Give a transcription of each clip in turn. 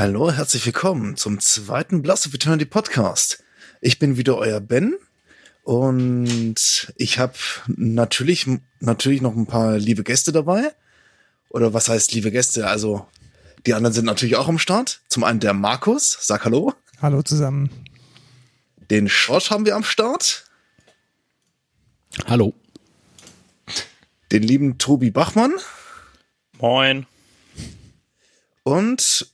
Hallo, herzlich willkommen zum zweiten Blast of Eternity Podcast. Ich bin wieder euer Ben und ich habe natürlich natürlich noch ein paar liebe Gäste dabei. Oder was heißt liebe Gäste? Also die anderen sind natürlich auch am Start. Zum einen der Markus, sag hallo. Hallo zusammen. Den Schorsch haben wir am Start. Hallo. Den lieben Tobi Bachmann. Moin. Und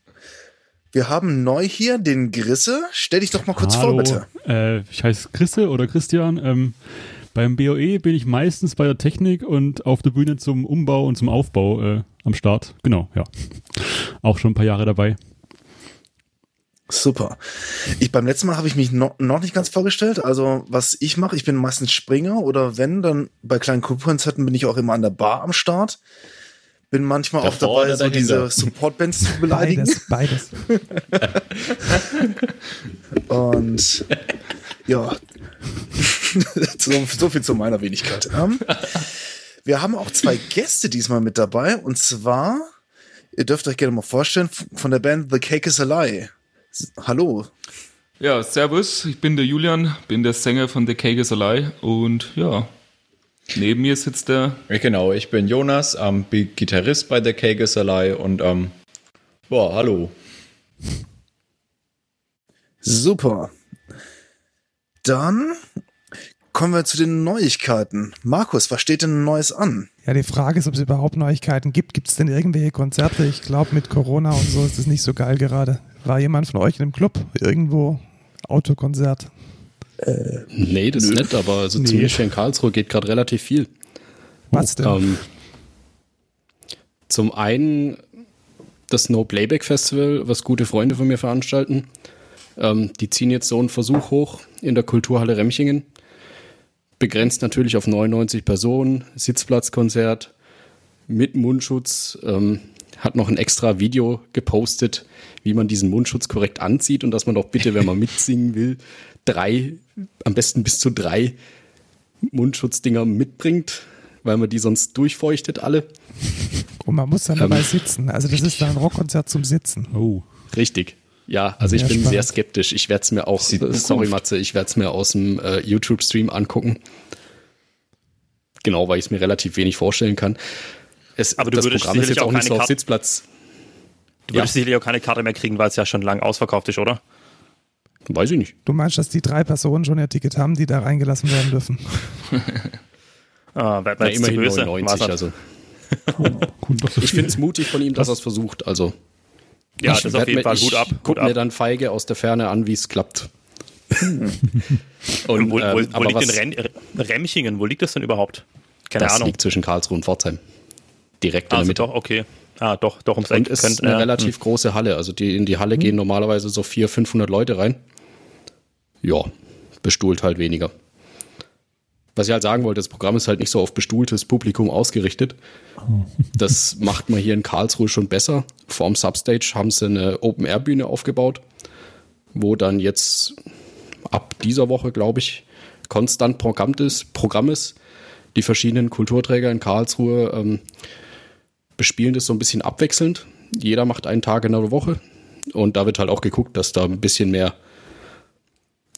wir haben neu hier den Grisse. Stell dich doch mal kurz Hallo. vor, bitte. Äh, ich heiße Grisse oder Christian. Ähm, beim BOE bin ich meistens bei der Technik und auf der Bühne zum Umbau und zum Aufbau äh, am Start. Genau, ja. Auch schon ein paar Jahre dabei. Super. Ich beim letzten Mal habe ich mich noch, noch nicht ganz vorgestellt. Also was ich mache, ich bin meistens Springer oder wenn, dann bei kleinen Kulturkonzerten bin ich auch immer an der Bar am Start. Bin manchmal Davor auch dabei, so diese Support-Bands zu beleidigen. Beides, beides. Und ja, so, so, viel zu meiner Wenigkeit. Ähm, wir haben auch zwei Gäste diesmal mit dabei. Und zwar, ihr dürft euch gerne mal vorstellen, von der Band The Cake is a Lie. Hallo. Ja, servus, ich bin der Julian, bin der Sänger von The Cake is a Lie und ja, Neben mir sitzt der. Genau, ich bin Jonas, ähm, bin Gitarrist bei a Lie und ähm, boah, hallo. Super. Dann kommen wir zu den Neuigkeiten. Markus, was steht denn Neues an? Ja, die Frage ist, ob es überhaupt Neuigkeiten gibt. Gibt es denn irgendwelche Konzerte? Ich glaube, mit Corona und so ist es nicht so geil gerade. War jemand von euch in einem Club? Irgendwo? Autokonzert? Äh, nee, das nö. ist nett, aber also nee. zumindest in Karlsruhe geht gerade relativ viel. Was denn? Ähm, zum einen das No Playback Festival, was gute Freunde von mir veranstalten. Ähm, die ziehen jetzt so einen Versuch hoch in der Kulturhalle Remchingen. Begrenzt natürlich auf 99 Personen, Sitzplatzkonzert mit Mundschutz. Ähm, hat noch ein extra Video gepostet, wie man diesen Mundschutz korrekt anzieht und dass man doch bitte, wenn man mitsingen will, drei, am besten bis zu drei Mundschutzdinger mitbringt, weil man die sonst durchfeuchtet alle. Und man muss dann dabei ähm, sitzen. Also das ist dann ein Rockkonzert zum Sitzen. Oh. Richtig. Ja, also ich bin spannend. sehr skeptisch. Ich werde es mir auch, äh, sorry Matze, ich werde es mir aus dem äh, YouTube-Stream angucken. Genau, weil ich es mir relativ wenig vorstellen kann. Es, Aber du das Programm ist jetzt auch nicht so auf Sitzplatz. Du würdest ja. sicherlich auch keine Karte mehr kriegen, weil es ja schon lang ausverkauft ist, oder? Weiß ich nicht. Du meinst, dass die drei Personen schon ihr Ticket haben, die da reingelassen werden dürfen? ah, wer, wer immerhin böse? 99, also. ich finde es mutig von ihm, dass er es versucht. Also, ja, das ist auf jeden Fall gut ab. Guck mir dann feige aus der Ferne an, wie es klappt. und, wo, ähm, wo, wo liegt denn Remchingen? Wo liegt das denn überhaupt? Keine das Ahnung. Das liegt zwischen Karlsruhe und Pforzheim. Direkt in also der Mitte. Doch, okay. Ah, doch, doch ums Eck. Und ist könnt, eine ja. relativ hm. große Halle. Also die, in die Halle hm. gehen normalerweise so 400, 500 Leute rein ja, bestuhlt halt weniger. Was ich halt sagen wollte, das Programm ist halt nicht so auf bestuhltes Publikum ausgerichtet. Das macht man hier in Karlsruhe schon besser. Vorm Substage haben sie eine Open-Air-Bühne aufgebaut, wo dann jetzt ab dieser Woche, glaube ich, konstant Programm ist, Programm ist. Die verschiedenen Kulturträger in Karlsruhe ähm, bespielen das so ein bisschen abwechselnd. Jeder macht einen Tag in der Woche. Und da wird halt auch geguckt, dass da ein bisschen mehr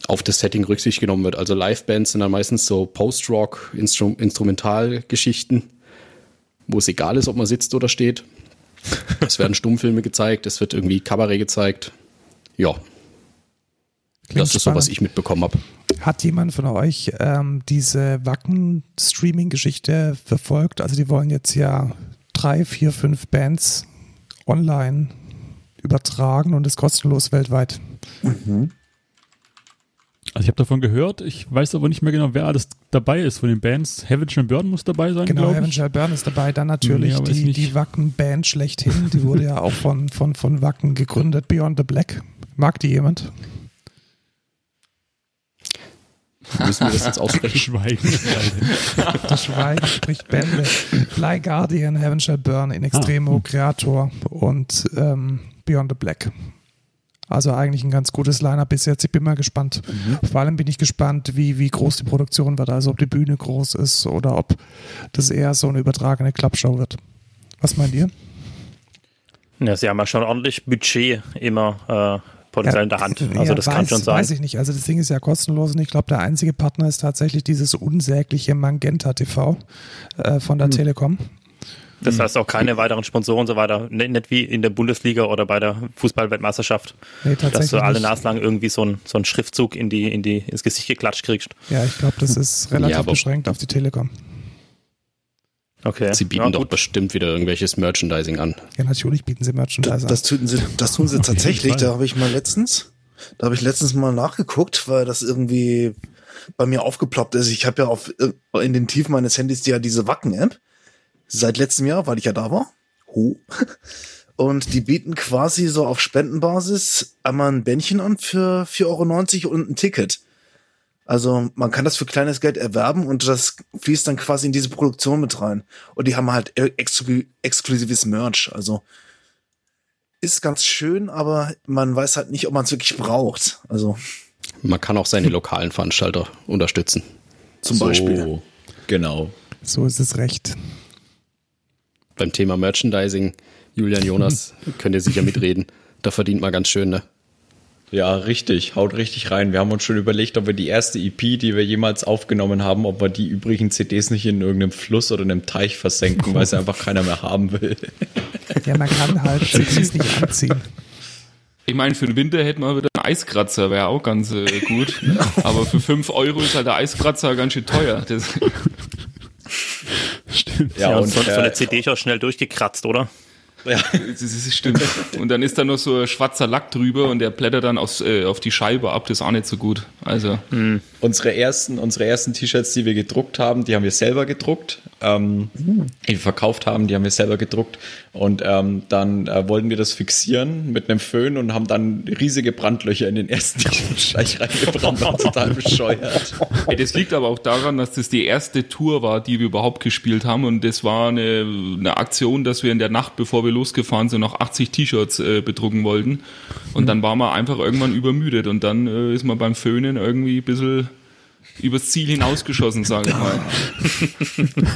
auf das Setting Rücksicht genommen wird. Also Live-Bands sind dann meistens so Post-Rock, Instru Instrumentalgeschichten, wo es egal ist, ob man sitzt oder steht. Es werden Stummfilme gezeigt, es wird irgendwie Kabarett gezeigt. Ja. Klingt das ist spannend. so, was ich mitbekommen habe. Hat jemand von euch ähm, diese Wacken-Streaming-Geschichte verfolgt? Also die wollen jetzt ja drei, vier, fünf Bands online übertragen und ist kostenlos weltweit. Mhm. Also ich habe davon gehört, ich weiß aber nicht mehr genau, wer alles dabei ist von den Bands. Heaven Shall Burn muss dabei sein, Genau, Heaven Shall Burn ist dabei. Dann natürlich ja, die, die Wacken-Band schlechthin. Die wurde ja auch von, von, von Wacken gegründet, Beyond the Black. Mag die jemand? Müssen wir das jetzt aussprechen? Schweigen. das Schweigen spricht Bände. Fly Guardian, Heaven Shall Burn, In Extremo, ah. Creator und ähm, Beyond the Black. Also eigentlich ein ganz gutes Line-Up bis jetzt. Ich bin mal gespannt. Mhm. Vor allem bin ich gespannt, wie, wie groß die Produktion wird. Also ob die Bühne groß ist oder ob das eher so eine übertragene Klappshow wird. Was meint ihr? Ja, sie haben ja schon ordentlich Budget immer äh, potenziell ja, in der Hand. Also ja, das weiß, kann schon sein. Weiß ich nicht. Also das Ding ist ja kostenlos und ich glaube, der einzige Partner ist tatsächlich dieses unsägliche Magenta TV äh, von der hm. Telekom. Das hm. heißt auch keine weiteren Sponsoren und so weiter. Nicht, wie in der Bundesliga oder bei der Fußballweltmeisterschaft. Nee, dass du alle Nas lang irgendwie so einen so Schriftzug in die, in die, ins Gesicht geklatscht kriegst. Ja, ich glaube, das ist relativ ja, beschränkt auf die Telekom. Okay. Sie bieten ja, doch bestimmt wieder irgendwelches Merchandising an. Ja, natürlich bieten sie Merchandising das, das, tun sie, das tun sie tatsächlich. Da habe ich mal letztens, da habe ich letztens mal nachgeguckt, weil das irgendwie bei mir aufgeploppt ist. Ich habe ja auf in den Tiefen meines Handys ja diese Wacken-App seit letztem Jahr, weil ich ja da war. Huh. Und die bieten quasi so auf Spendenbasis einmal ein Bändchen an für 4,90 Euro und ein Ticket. Also man kann das für kleines Geld erwerben und das fließt dann quasi in diese Produktion mit rein. Und die haben halt exklu exklusives Merch. Also ist ganz schön, aber man weiß halt nicht, ob man es wirklich braucht. Also man kann auch seine lokalen Veranstalter unterstützen. Zum so, Beispiel. Genau. So ist es recht. Beim Thema Merchandising, Julian Jonas, könnt ihr sicher mitreden. Da verdient man ganz schön, ne? Ja, richtig. Haut richtig rein. Wir haben uns schon überlegt, ob wir die erste EP, die wir jemals aufgenommen haben, ob wir die übrigen CDs nicht in irgendeinem Fluss oder einem Teich versenken, weil sie einfach keiner mehr haben will. Ja, man kann halt CDs nicht anziehen. Ich meine, für den Winter hätten wir wieder einen Eiskratzer, wäre auch ganz äh, gut. Aber für 5 Euro ist halt der Eiskratzer ganz schön teuer. Das Stimmt. Ja, ja und, und so, äh, so eine CD ist auch schnell durchgekratzt, oder? Ja. Das, ist, stimmt. Und dann ist da noch so ein schwarzer Lack drüber und der blättert dann aufs, äh, auf die Scheibe ab. Das ist auch nicht so gut. Also. Mhm. Unsere ersten, unsere ersten T-Shirts, die wir gedruckt haben, die haben wir selber gedruckt. Ähm, mhm. Die wir verkauft haben, die haben wir selber gedruckt. Und ähm, dann äh, wollten wir das fixieren mit einem Föhn und haben dann riesige Brandlöcher in den ersten T-Shirt reingebrannt. War total bescheuert. Hey, das liegt aber auch daran, dass das die erste Tour war, die wir überhaupt gespielt haben. Und das war eine, eine Aktion, dass wir in der Nacht, bevor wir losgefahren sind, noch 80 T-Shirts äh, bedrucken wollten. Und dann war man einfach irgendwann übermüdet. Und dann äh, ist man beim Föhnen irgendwie ein bisschen übers Ziel hinausgeschossen, sage ich mal.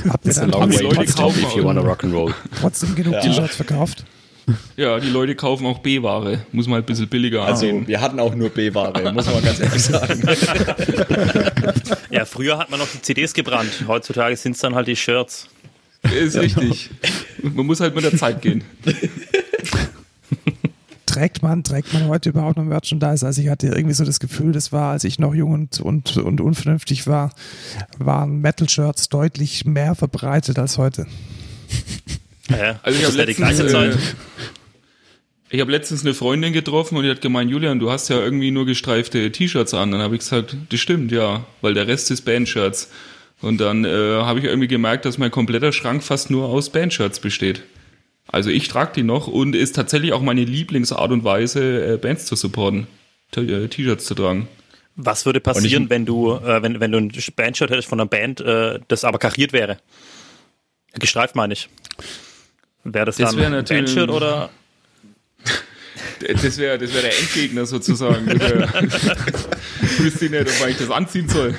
Habt ihr dann trotzdem, Leute kaufen if you wanna rock and roll. trotzdem genug ja. T-Shirts verkauft? Ja, die Leute kaufen auch B-Ware. Muss man halt ein bisschen billiger Also, ansehen. wir hatten auch nur B-Ware, muss man ganz ehrlich sagen. ja, früher hat man noch die CDs gebrannt. Heutzutage sind es dann halt die Shirts. Ist richtig. Man muss halt mit der Zeit gehen. trägt man, trägt man heute überhaupt noch Merchandise? Also ich hatte irgendwie so das Gefühl, das war, als ich noch jung und, und, und unvernünftig war, waren Metal-Shirts deutlich mehr verbreitet als heute. Ja, also ich habe letztens, äh, ich hab letztens eine Freundin getroffen und die hat gemeint, Julian, du hast ja irgendwie nur gestreifte T-Shirts an. Dann habe ich gesagt, das stimmt, ja, weil der Rest ist Bandshirts. Und dann äh, habe ich irgendwie gemerkt, dass mein kompletter Schrank fast nur aus Bandshirts besteht. Also ich trage die noch und ist tatsächlich auch meine Lieblingsart und Weise, äh, Bands zu supporten, äh, T-Shirts zu tragen. Was würde passieren, wenn du, äh, wenn, wenn du ein Bandshirt hättest von einer Band, äh, das aber kariert wäre? Gestreift meine ich. Wäre das, das dann wär ein Bandshirt oder? Das wäre das wär der Endgegner sozusagen. ich wüsste nicht, ob ich das anziehen soll.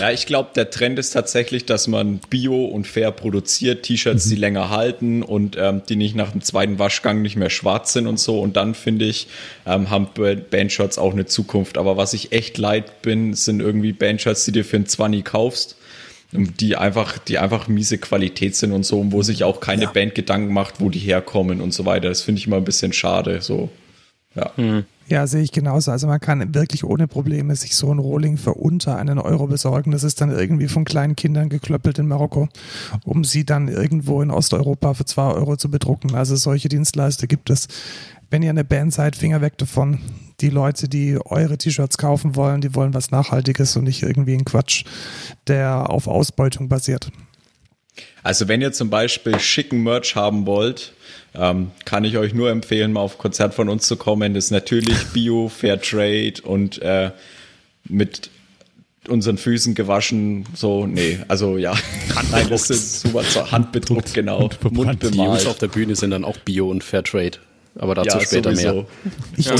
ja, ich glaube, der Trend ist tatsächlich, dass man bio und fair produziert, T-Shirts, die mhm. länger halten und ähm, die nicht nach dem zweiten Waschgang nicht mehr schwarz sind und so. Und dann finde ich, ähm, haben Bandshirts auch eine Zukunft. Aber was ich echt leid bin, sind irgendwie Bandshirts, die dir für ein 20 kaufst die einfach, die einfach miese Qualität sind und so, wo sich auch keine ja. Band Gedanken macht, wo die herkommen und so weiter. Das finde ich immer ein bisschen schade. So, ja. Hm. Ja, sehe ich genauso. Also man kann wirklich ohne Probleme sich so ein Rohling für unter einen Euro besorgen. Das ist dann irgendwie von kleinen Kindern geklöppelt in Marokko, um sie dann irgendwo in Osteuropa für zwei Euro zu bedrucken. Also solche Dienstleister gibt es. Wenn ihr eine Band seid, Finger weg davon. Die Leute, die eure T-Shirts kaufen wollen, die wollen was Nachhaltiges und nicht irgendwie ein Quatsch, der auf Ausbeutung basiert. Also wenn ihr zum Beispiel schicken Merch haben wollt, ähm, kann ich euch nur empfehlen, mal auf ein Konzert von uns zu kommen. Das ist natürlich Bio, Fair Trade und äh, mit unseren Füßen gewaschen, so, nee, also ja. Nein, das ist super zur Handbedruckt, genau. Mund Die Jungs auf der Bühne sind dann auch Bio und Fair Trade, aber dazu ja, später sowieso. mehr. Ich ja,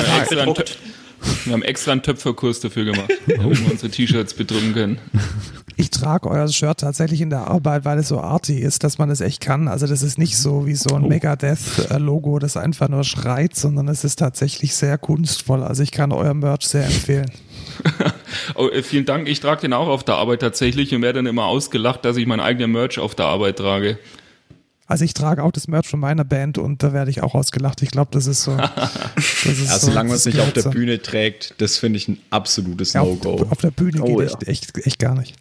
wir, haben extra einen Töpferkurs dafür gemacht, damit wir unsere T-Shirts bedrucken können. Ich trage euer Shirt tatsächlich in der Arbeit, weil es so arty ist, dass man es echt kann. Also das ist nicht so wie so ein oh. Megadeth-Logo, das einfach nur schreit, sondern es ist tatsächlich sehr kunstvoll. Also ich kann euer Merch sehr empfehlen. oh, äh, vielen Dank. Ich trage den auch auf der Arbeit tatsächlich und werde dann immer ausgelacht, dass ich mein eigener Merch auf der Arbeit trage. Also ich trage auch das Merch von meiner Band und da werde ich auch ausgelacht. Ich glaube, das ist so. Das ist also so, solange man es nicht auf der Bühne trägt, das finde ich ein absolutes ja, No-Go. Auf, auf, der Bühne oh, geht ja. echt, echt, echt gar nicht.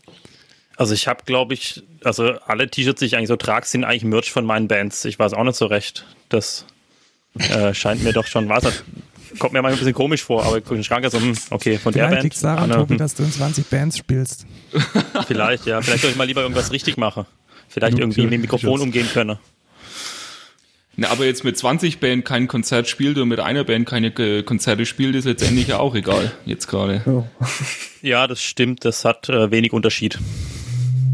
Also ich habe, glaube ich, also alle T-Shirts, die ich eigentlich so trage, sind eigentlich Merch von meinen Bands. Ich weiß auch nicht so recht. Das äh, scheint mir doch schon was. Kommt mir manchmal ein bisschen komisch vor, aber ich Schrank so, hm, okay, von vielleicht der Band. Liegt daran, Tobi, dass du in 20 Bands spielst. Vielleicht, ja. Vielleicht soll ich mal lieber irgendwas richtig machen. Vielleicht irgendwie mit dem Mikrofon umgehen können. Na, aber jetzt mit 20 Band kein Konzert spielt und mit einer Band keine Konzerte spielt, ist letztendlich ja auch egal, jetzt gerade. Oh. Ja, das stimmt, das hat äh, wenig Unterschied.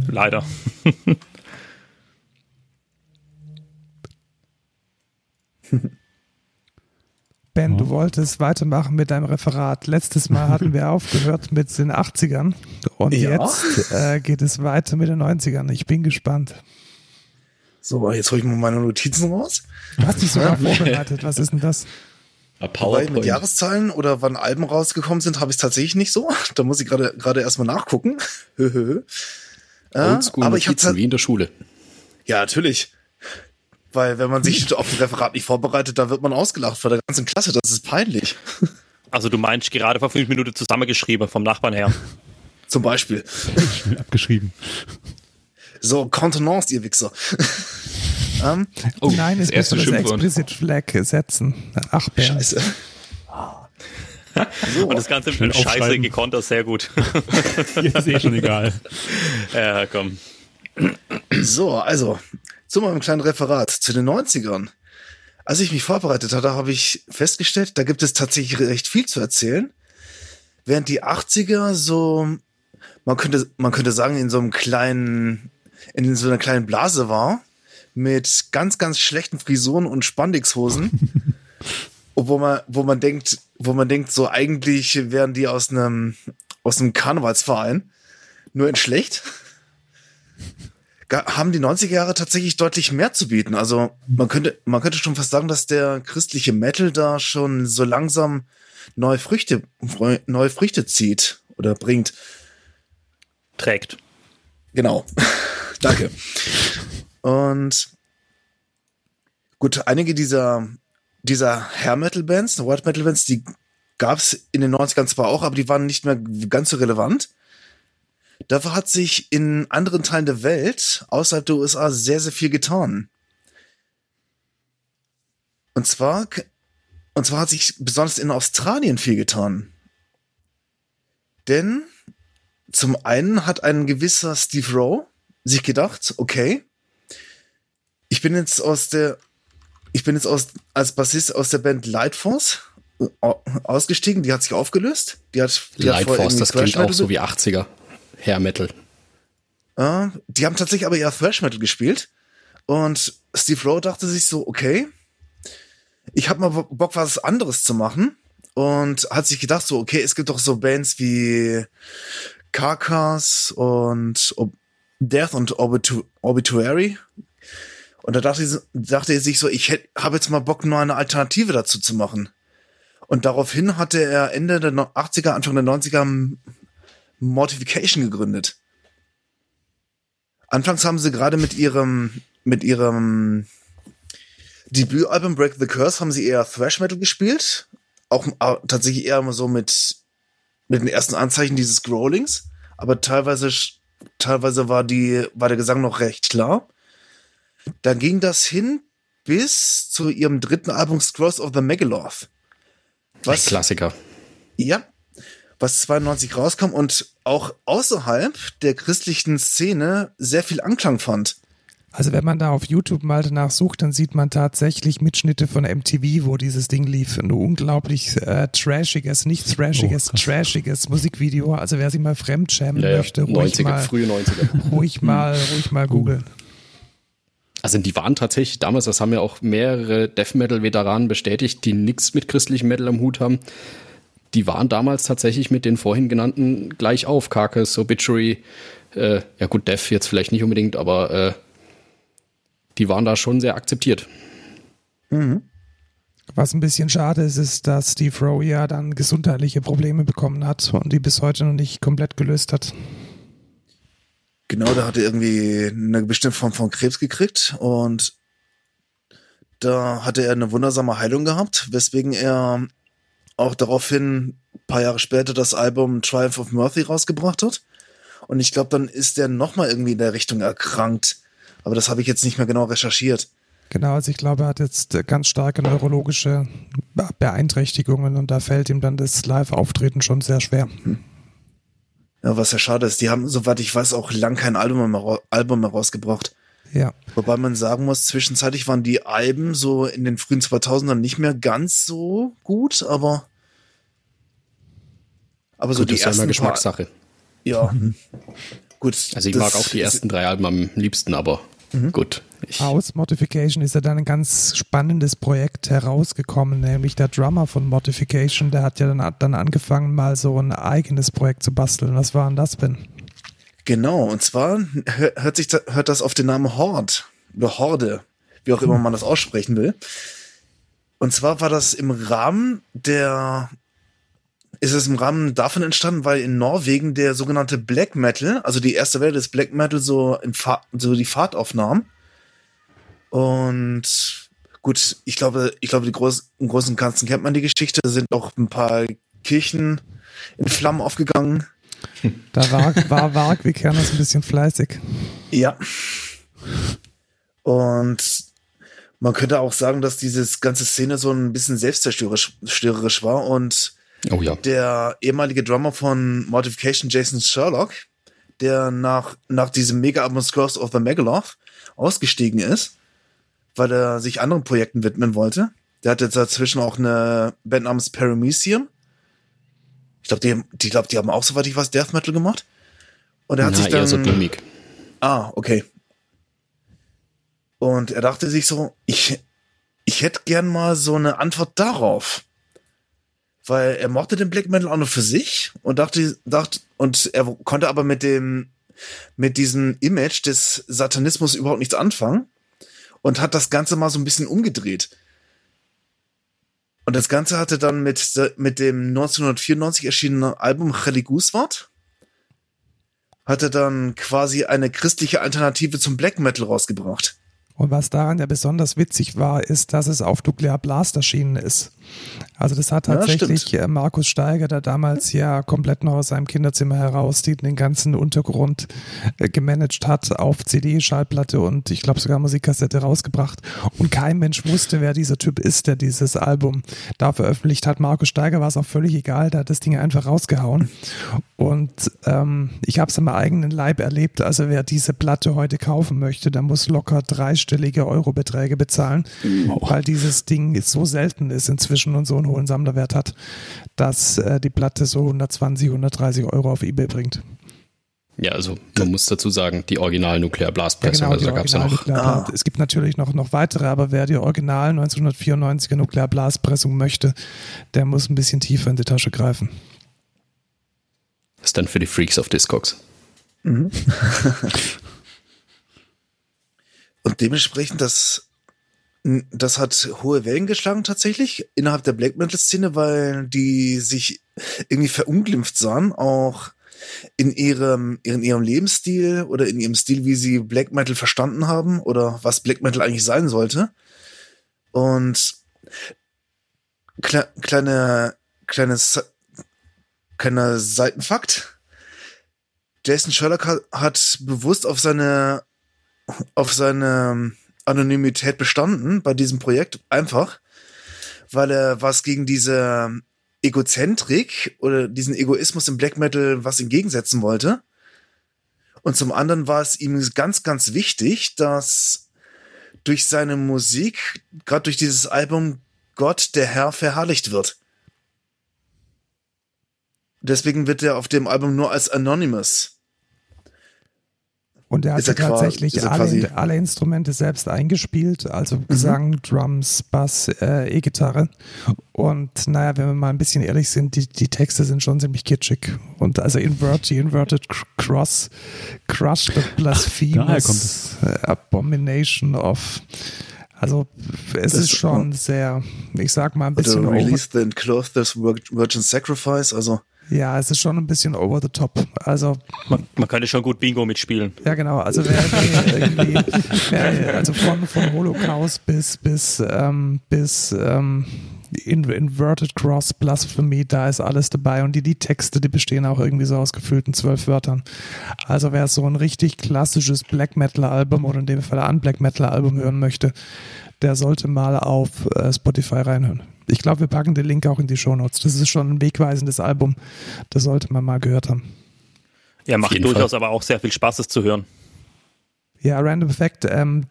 Leider. Ben, du wolltest weitermachen mit deinem Referat. Letztes Mal hatten wir aufgehört mit den 80ern und ja. jetzt äh, geht es weiter mit den 90ern. Ich bin gespannt. So, jetzt hole ich mal meine Notizen raus. Du hast dich sogar vorbereitet. Was ist denn das? Wobei mit Jahreszahlen oder wann Alben rausgekommen sind, habe ich es tatsächlich nicht so. Da muss ich gerade gerade erstmal nachgucken. Oldschool aber ich habe wie in der Schule. Ja, natürlich. Weil wenn man sich auf das Referat nicht vorbereitet, da wird man ausgelacht von der ganzen Klasse. Das ist peinlich. Also du meinst gerade vor fünf Minuten zusammengeschrieben vom Nachbarn her. Zum Beispiel. Abgeschrieben. So, Kontenance, ihr Wichser. um, oh, nein, es muss das Explicit Flag setzen. Ach, Ben. Scheiße. So, und das Ganze mit Scheiße gekontert, sehr gut. Ist eh schon egal. Ja, komm. So, also, zu meinem kleinen Referat zu den 90ern. Als ich mich vorbereitet hatte, habe ich festgestellt, da gibt es tatsächlich recht viel zu erzählen. Während die 80er so, man könnte, man könnte sagen, in so einem kleinen, in so einer kleinen Blase war, mit ganz, ganz schlechten Frisuren und Spandixhosen. wo man, wo man denkt, wo man denkt, so eigentlich wären die aus einem, aus einem Karnevalsverein. Nur in schlecht. Haben die 90er Jahre tatsächlich deutlich mehr zu bieten. Also, man könnte, man könnte schon fast sagen, dass der christliche Metal da schon so langsam neue Früchte, neue Früchte zieht oder bringt. Trägt. Genau. Danke. Und gut, einige dieser dieser Hair Metal Bands, White Metal Bands, die gab es in den 90ern zwar auch, aber die waren nicht mehr ganz so relevant. Dafür hat sich in anderen Teilen der Welt, außerhalb der USA, sehr, sehr viel getan. Und zwar, und zwar hat sich besonders in Australien viel getan. Denn zum einen hat ein gewisser Steve Rowe sich gedacht, okay, ich bin jetzt aus der ich bin jetzt aus, als Bassist aus der Band Lightforce äh, ausgestiegen. Die hat sich aufgelöst. Die hat, die Lightforce, hat das klingt auch so wie 80er. Hair Metal. Äh, die haben tatsächlich aber eher Thrash Metal gespielt. Und Steve Rowe dachte sich so, okay, ich habe mal Bock, was anderes zu machen. Und hat sich gedacht so, okay, es gibt doch so Bands wie Carcass und Death und Orbitu Obituary. Und da dachte, dachte er sich so, ich habe jetzt mal Bock, nur eine Alternative dazu zu machen. Und daraufhin hatte er Ende der 80er, Anfang der 90er Mortification gegründet. Anfangs haben sie gerade mit ihrem, mit ihrem Debütalbum Break the Curse haben sie eher Thrash Metal gespielt. Auch äh, tatsächlich eher so mit, mit den ersten Anzeichen dieses Growlings. Aber teilweise, teilweise war die, war der Gesang noch recht klar. Dann ging das hin bis zu ihrem dritten Album Scrolls of the Megaloth. Was, Klassiker. Ja, was 92 rauskam und auch außerhalb der christlichen Szene sehr viel Anklang fand. Also wenn man da auf YouTube mal danach sucht, dann sieht man tatsächlich Mitschnitte von MTV, wo dieses Ding lief. Ein unglaublich äh, trashiges, nicht trashiges, oh, trashiges Musikvideo. Also wer sich mal fremdschämen ja, möchte, ruhig 90er, mal, frühe 90er. ruhig mal, ruhig mal googeln. Also die waren tatsächlich damals, das haben ja auch mehrere Death Metal Veteranen bestätigt, die nichts mit christlichem Metal am Hut haben. Die waren damals tatsächlich mit den vorhin genannten gleich auf, Carcass, Obituary, Äh, ja gut, Dev jetzt vielleicht nicht unbedingt, aber äh, die waren da schon sehr akzeptiert. Mhm. Was ein bisschen schade ist, ist, dass Steve Rowe ja dann gesundheitliche Probleme bekommen hat und die bis heute noch nicht komplett gelöst hat. Genau, da hat er irgendwie eine bestimmte Form von Krebs gekriegt und da hatte er eine wundersame Heilung gehabt, weswegen er auch daraufhin ein paar Jahre später das Album Triumph of Mercy rausgebracht hat. Und ich glaube, dann ist er nochmal irgendwie in der Richtung erkrankt. Aber das habe ich jetzt nicht mehr genau recherchiert. Genau, also ich glaube, er hat jetzt ganz starke neurologische Beeinträchtigungen und da fällt ihm dann das Live-Auftreten schon sehr schwer. Hm. Ja, was ja schade ist, die haben, soweit ich weiß, auch lang kein Album mehr, Album mehr rausgebracht. Ja. Wobei man sagen muss, zwischenzeitlich waren die Alben so in den frühen 2000ern nicht mehr ganz so gut, aber aber so gut, die das ist ersten ja immer Geschmackssache. Paar, ja. gut. Also ich mag auch die ersten drei Alben am liebsten, aber mhm. gut. Ich Aus Modification ist ja dann ein ganz spannendes Projekt herausgekommen, nämlich der Drummer von Modification, der hat ja dann, dann angefangen, mal so ein eigenes Projekt zu basteln. Was war denn das, Ben? Genau, und zwar hört sich hört das auf den Namen Horde oder Horde, wie auch immer man das aussprechen will. Und zwar war das im Rahmen der ist es im Rahmen davon entstanden, weil in Norwegen der sogenannte Black Metal, also die erste Welle des Black Metal so in Fahrt, so die Fahrt aufnahm. Und gut, ich glaube, ich glaube, die groß, im Großen und Ganzen kennt man die Geschichte. Da sind auch ein paar Kirchen in Flammen aufgegangen. Da war, war Varg wie Kernes ein bisschen fleißig. Ja. Und man könnte auch sagen, dass diese ganze Szene so ein bisschen selbstzerstörerisch war und oh ja. der ehemalige Drummer von Modification, Jason Sherlock, der nach, nach diesem Mega-Album Scrolls of the Megaloth ausgestiegen ist, weil er sich anderen Projekten widmen wollte. Der hat jetzt dazwischen auch eine Band namens Paramecium. Ich glaube, die, die, glaub, die haben auch, soweit ich weiß, Death Metal gemacht. Und er hat Na, sich dann. so Gimmick. Ah, okay. Und er dachte sich so, ich, ich hätte gern mal so eine Antwort darauf. Weil er mochte den Black Metal auch nur für sich und dachte, dachte, und er konnte aber mit dem, mit diesem Image des Satanismus überhaupt nichts anfangen und hat das Ganze mal so ein bisschen umgedreht. Und das Ganze hatte dann mit, mit dem 1994 erschienenen Album Religuswart hatte dann quasi eine christliche Alternative zum Black Metal rausgebracht. Und was daran ja besonders witzig war, ist, dass es auf Nuclear Blast erschienen ist. Also das hat tatsächlich ja, Markus Steiger, der damals ja komplett noch aus seinem Kinderzimmer heraus den ganzen Untergrund äh, gemanagt hat, auf CD, Schallplatte und ich glaube sogar Musikkassette rausgebracht. Und kein Mensch wusste, wer dieser Typ ist, der dieses Album da veröffentlicht hat. Markus Steiger war es auch völlig egal, der hat das Ding einfach rausgehauen. Und ähm, ich habe es am eigenen Leib erlebt. Also wer diese Platte heute kaufen möchte, der muss locker drei dreistellige Eurobeträge bezahlen, oh. weil dieses Ding so selten ist inzwischen und so einen hohen Sammlerwert hat, dass äh, die Platte so 120, 130 Euro auf Ebay bringt. Ja, also man muss dazu sagen, die Original Nuclear Blast Pressung, ja, genau, also da gab es ja noch. Ah. Es gibt natürlich noch, noch weitere, aber wer die Original 1994er Nuclear Blast Pressung möchte, der muss ein bisschen tiefer in die Tasche greifen. Das ist dann für die Freaks of Discogs. Mhm. Und dementsprechend, das, das hat hohe Wellen geschlagen tatsächlich innerhalb der Black Metal Szene, weil die sich irgendwie verunglimpft sahen, auch in ihrem, in ihrem Lebensstil oder in ihrem Stil, wie sie Black Metal verstanden haben oder was Black Metal eigentlich sein sollte. Und kle kleine, kleines, kleiner Seitenfakt. Jason Sherlock hat bewusst auf seine auf seine Anonymität bestanden bei diesem Projekt, einfach, weil er was gegen diese Egozentrik oder diesen Egoismus im Black Metal was entgegensetzen wollte. Und zum anderen war es ihm ganz, ganz wichtig, dass durch seine Musik, gerade durch dieses Album, Gott, der Herr, verherrlicht wird. Deswegen wird er auf dem Album nur als Anonymous Und er hat er tatsächlich ist er quasi- alle, alle Instrumente selbst eingespielt, also Gesang, Drums, Bass, äh, E-Gitarre. Und naja, wenn wir mal ein bisschen ehrlich sind, die, die Texte sind schon ziemlich kitschig. Und also Invert, die Inverted Cross, Crush the Blasphemous kommt äh, Abomination of. Also es Das- ist schon sehr, ich sag mal ein Oder bisschen over, Release the Clothes this Virgin Sacrifice, also ja, es ist schon ein bisschen over the top. Also Man, man könnte schon gut Bingo mitspielen. Ja, genau. Also wer irgendwie, wer, also von, von Holocaust bis bis ähm, bis ähm, in, Inverted Cross Blasphemy, da ist alles dabei und die Liedtexte, die bestehen auch irgendwie so aus gefühlten zwölf Wörtern. Also wer so ein richtig klassisches Black Metal Album oder in dem Fall ein Black Metal Album hören möchte, der sollte mal auf äh, Spotify reinhören. Ich glaube, wir packen den Link auch in die Shownotes. Das ist schon ein wegweisendes Album. Das sollte man mal gehört haben. Ja, macht durchaus Fall. aber auch sehr viel Spaß, es zu hören. Ja, Random Fact, ähm,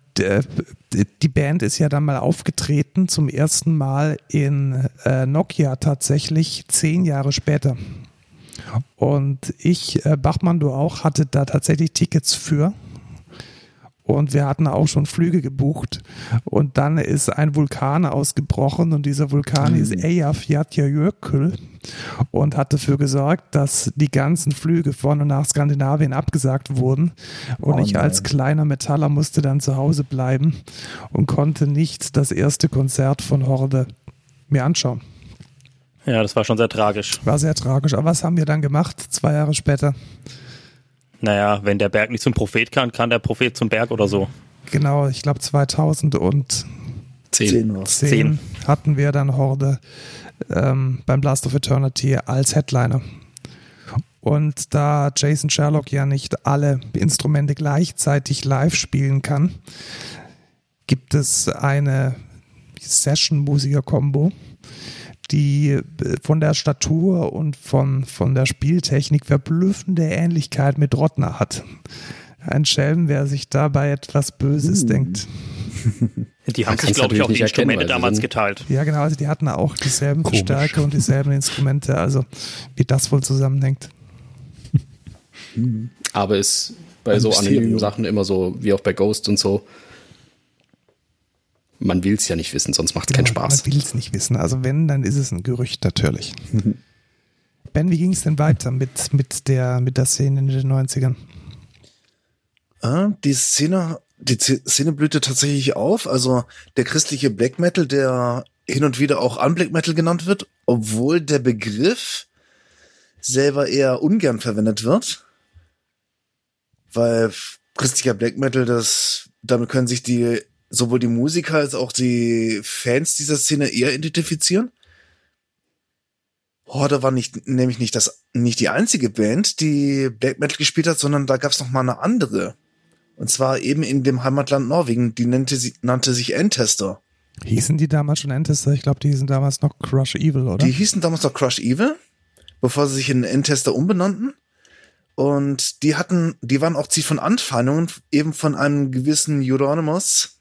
die Band ist ja dann mal aufgetreten zum ersten Mal in äh, Nokia tatsächlich zehn Jahre später. Und ich, äh, Bachmann, du auch, hatte da tatsächlich Tickets für. Und wir hatten auch schon Flüge gebucht. Und dann ist ein Vulkan ausgebrochen und dieser Vulkan ist Eyjafjallajökull und hat dafür gesorgt, dass die ganzen Flüge von und nach Skandinavien abgesagt wurden. Und Oh ich nein. als kleiner Metaller musste dann zu Hause bleiben und konnte nicht das erste Konzert von Horde mir anschauen. Ja, das war schon sehr tragisch. War sehr tragisch. Aber was haben wir dann gemacht, zwei Jahre später? Naja, wenn der Berg nicht zum Prophet kann, kann der Prophet zum Berg oder so. Genau, ich glaube 2010 Zehn. zehn war Zehn. hatten wir dann Horde ähm, beim Blast of Eternity als Headliner. Und da Jason Sherlock ja nicht alle Instrumente gleichzeitig live spielen kann, gibt es eine Session-Musiker-Kombo, die äh, von der Statur und von, von der Spieltechnik verblüffende Ähnlichkeit mit Rottner hat. Ein Schelm, wer sich dabei etwas Böses denkt. Die haben sich, glaube ich, natürlich auch die Instrumente damals geteilt. Ja, genau, also die hatten auch dieselben Komisch. Verstärker und dieselben Instrumente, also wie das wohl zusammenhängt. Aber ist bei Ein so anonymen Sachen immer so, wie auch bei Ghost und so. Man will es ja nicht wissen, sonst macht es keinen Genau, Spaß. Man will es nicht wissen. Also wenn, dann ist es ein Gerücht natürlich. ben, wie ging es denn weiter mit, mit, der, mit der Szene in den 90ern? Ah, die Szene, die Szene blühte tatsächlich auf. Also der christliche Black Metal, der hin und wieder auch Unblack Metal genannt wird, obwohl der Begriff selber eher ungern verwendet wird. Weil christlicher Black Metal, das, damit können sich die, sowohl die Musiker als auch die Fans dieser Szene eher identifizieren. Horde war nicht, nämlich nicht das, nicht die einzige Band, die Black Metal gespielt hat, sondern da gab's noch mal eine andere. Und zwar eben in dem Heimatland Norwegen. Die nannte, sie, nannte sich Endtester. Hießen die damals schon Endtester? Ich glaube, die hießen damals noch Crush Evil, oder? Die hießen damals noch Crush Evil, bevor sie sich in Endtester umbenannten. Und die hatten, die waren auch Ziel von Anfeindungen, eben von einem gewissen Euronymous,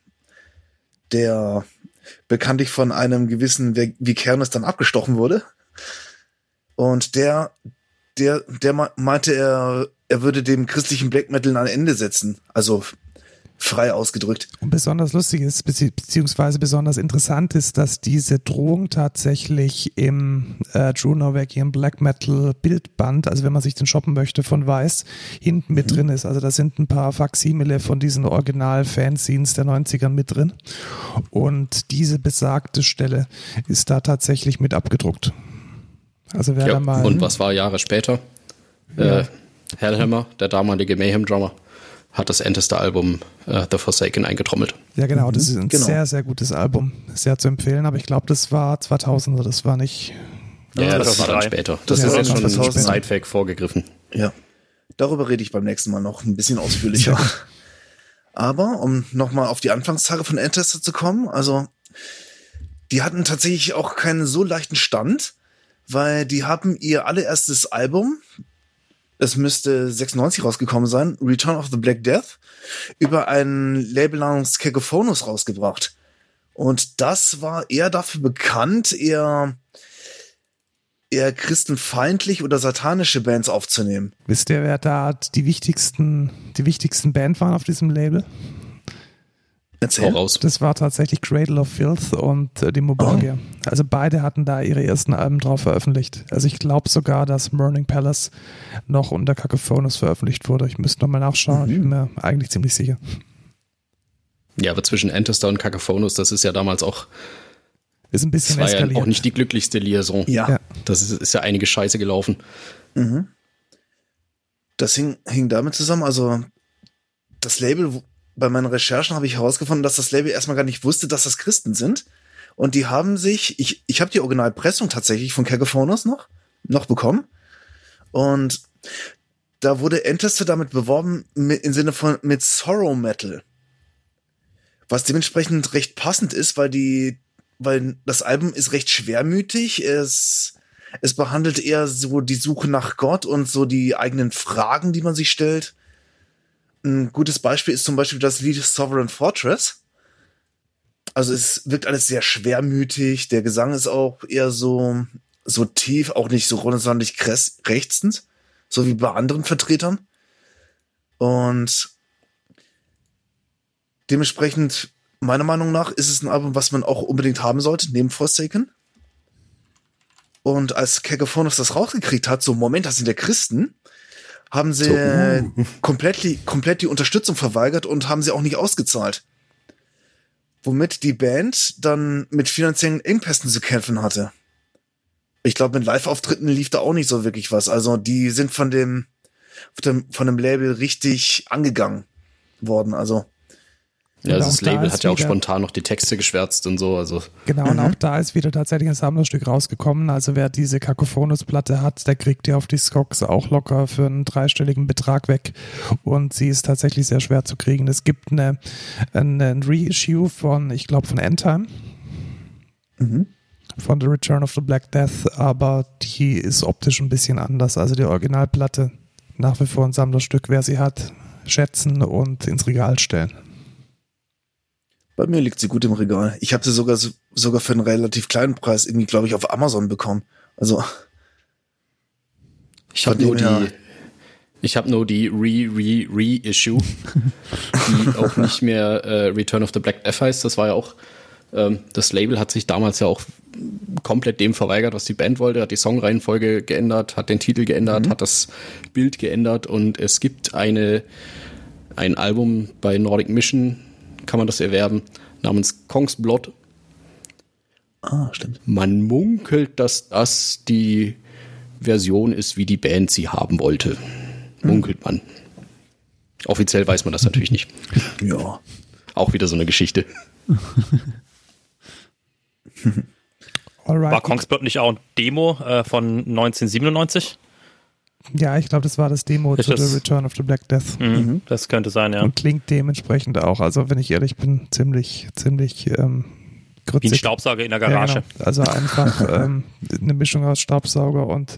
der bekanntlich von einem gewissen Vi- Vikernes dann abgestochen wurde. Und der, der, der me- meinte, er, er würde dem christlichen Black Metal ein Ende setzen. Also frei ausgedrückt. Und besonders lustig ist, bezieh beziehungsweise besonders interessant ist, dass diese Drohung tatsächlich im äh, True Norwegian Black Metal Bildband, also wenn man sich den shoppen möchte von Weiß, hinten mit drin ist. Also da sind ein paar Faximile von diesen Original-Fanzines der 90ern mit drin. Und diese besagte Stelle ist da tatsächlich mit abgedruckt. Also wer Ja, da mal. und was war Jahre später? Ja. Äh, Hellhammer, der damalige Mayhem-Drummer, hat das älteste Album äh, The Forsaken eingetrommelt. Ja, genau, das ist ein genau. sehr, sehr gutes Album. Sehr zu empfehlen, aber ich glaube, das war 2000er, das war nicht. Ja, das war dann 2003. später. Das Ja, ist jetzt schon 2000. Sidefact vorgegriffen. Ja. Darüber rede ich beim nächsten Mal noch ein bisschen ausführlicher. Aber um nochmal auf die Anfangstage von Endtester zu kommen, also die hatten tatsächlich auch keinen so leichten Stand, weil die haben ihr allererstes Album, es müsste 96 rausgekommen sein, Return of the Black Death, über ein Label namens Cacophonus rausgebracht. Und das war eher dafür bekannt, eher eher christenfeindlich oder satanische Bands aufzunehmen. Wisst ihr, wer da die wichtigsten, die wichtigsten Band waren auf diesem Label? Erzähl. raus. Das war tatsächlich Cradle of Filth und äh, Dimo Borgia. Also beide hatten da ihre ersten Alben drauf veröffentlicht. Also ich glaube sogar, dass Burning Palace noch unter Cacophonus veröffentlicht wurde. Ich müsste nochmal nachschauen. Ich bin mir eigentlich ziemlich sicher. Ja, aber zwischen Entester und Cacophonus, das ist ja damals auch, Ist ein das bisschen war ja eskaliert. auch nicht die glücklichste Liaison. Ja, Ja. Das ist, ist ja einige Scheiße gelaufen. das hing, hing damit zusammen. Also das Label, wo- bei meinen Recherchen habe ich herausgefunden, dass das Label erstmal gar nicht wusste, dass das Christen sind. Und die haben sich, ich, ich habe die Originalpressung tatsächlich von Cacophonus noch, noch bekommen. Und da wurde Entester damit beworben mit, im Sinne von mit Sorrow Metal. Was dementsprechend recht passend ist, weil die, weil das Album ist recht schwermütig. Es, es behandelt eher so die Suche nach Gott und so die eigenen Fragen, die man sich stellt. Ein gutes Beispiel ist zum Beispiel das Lied Sovereign Fortress. Also es wirkt alles sehr schwermütig. Der Gesang ist auch eher so, so tief, auch nicht so runtersandig rechtstend, so wie bei anderen Vertretern. Und dementsprechend, meiner Meinung nach, ist es ein Album, was man auch unbedingt haben sollte, neben Forsaken. Und als Cacophonus das rausgekriegt hat, so Moment, das sind ja Christen, haben sie äh, komplett, die, komplett die Unterstützung verweigert und haben sie auch nicht ausgezahlt. Womit die Band dann mit finanziellen Engpässen zu kämpfen hatte. Ich glaube, mit Live-Auftritten lief da auch nicht so wirklich was. Also die sind von dem, von dem, von dem Label richtig angegangen worden. Also Ja, also das da Label hat ja auch wieder- spontan noch die Texte geschwärzt und so. Also Genau, und auch da ist wieder tatsächlich ein Sammlerstück rausgekommen. Also wer diese Cacophonus-Platte hat, der kriegt die auf die Skox auch locker für einen dreistelligen Betrag weg. Und sie ist tatsächlich sehr schwer zu kriegen. Es gibt eine, eine ein Reissue von, ich glaube, von Endtime. Von The Return of the Black Death, aber die ist optisch ein bisschen anders. Also die Originalplatte nach wie vor ein Sammlerstück, wer sie hat, schätzen und ins Regal stellen. Bei mir liegt sie gut im Regal. Ich habe sie sogar sogar für einen relativ kleinen Preis irgendwie, glaube ich, auf Amazon bekommen. Also ich habe nur her- die, ich habe nur die Re Re Reissue, die auch nicht mehr äh, Return of the Black Death heißt. Das war ja auch ähm, das Label hat sich damals ja auch komplett dem verweigert, was die Band wollte, hat die Songreihenfolge geändert, hat den Titel geändert, hat das Bild geändert und es gibt eine ein Album bei Nordic Mission, kann man das erwerben, namens Kong's Blood. ah, stimmt. Man munkelt, dass das die Version ist, wie die Band sie haben wollte. Munkelt man. Offiziell weiß man das natürlich nicht. Ja. Auch wieder so eine Geschichte. Alright. War Kongsblot nicht auch ein Demo äh, von 1997? Ja, ich glaube, das war das Demo Ist zu das- The Return of the Black Death. Mhm. Das könnte sein, ja. Und klingt dementsprechend auch. Also, wenn ich ehrlich bin, ziemlich, ziemlich ähm, Wie ein. Staubsauger in der Ja, Garage. genau. Also einfach ähm, eine Mischung aus Staubsauger und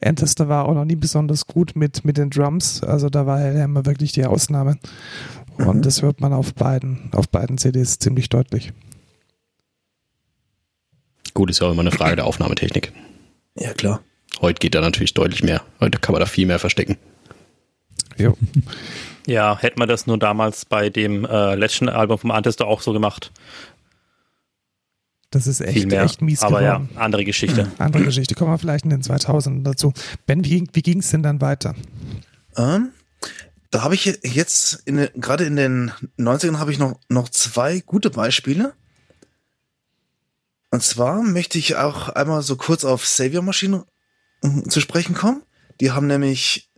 Entester war auch noch nie besonders gut mit, mit den Drums. Also da war Hellhammer wirklich die Ausnahme. Und das hört man auf beiden, auf beiden CDs ziemlich deutlich. Gut, ist ja auch immer eine Frage der Aufnahmetechnik. Ja, klar. Heute geht da natürlich deutlich mehr. Heute kann man da viel mehr verstecken. Jo. Ja, hätte man das nur damals bei dem äh, letzten Album vom Antester auch so gemacht. Das ist Viel echt, mehr. echt mies Aber geworden. ja, andere Geschichte. Andere Geschichte. Kommen wir vielleicht in den 2000ern dazu. Ben, wie, wie ging es denn dann weiter? Ähm, da habe ich je- jetzt in, den- gerade in den 90ern habe ich noch, noch zwei gute Beispiele. Und zwar möchte ich auch einmal so kurz auf Savior Maschine ähm, zu sprechen kommen. Die haben nämlich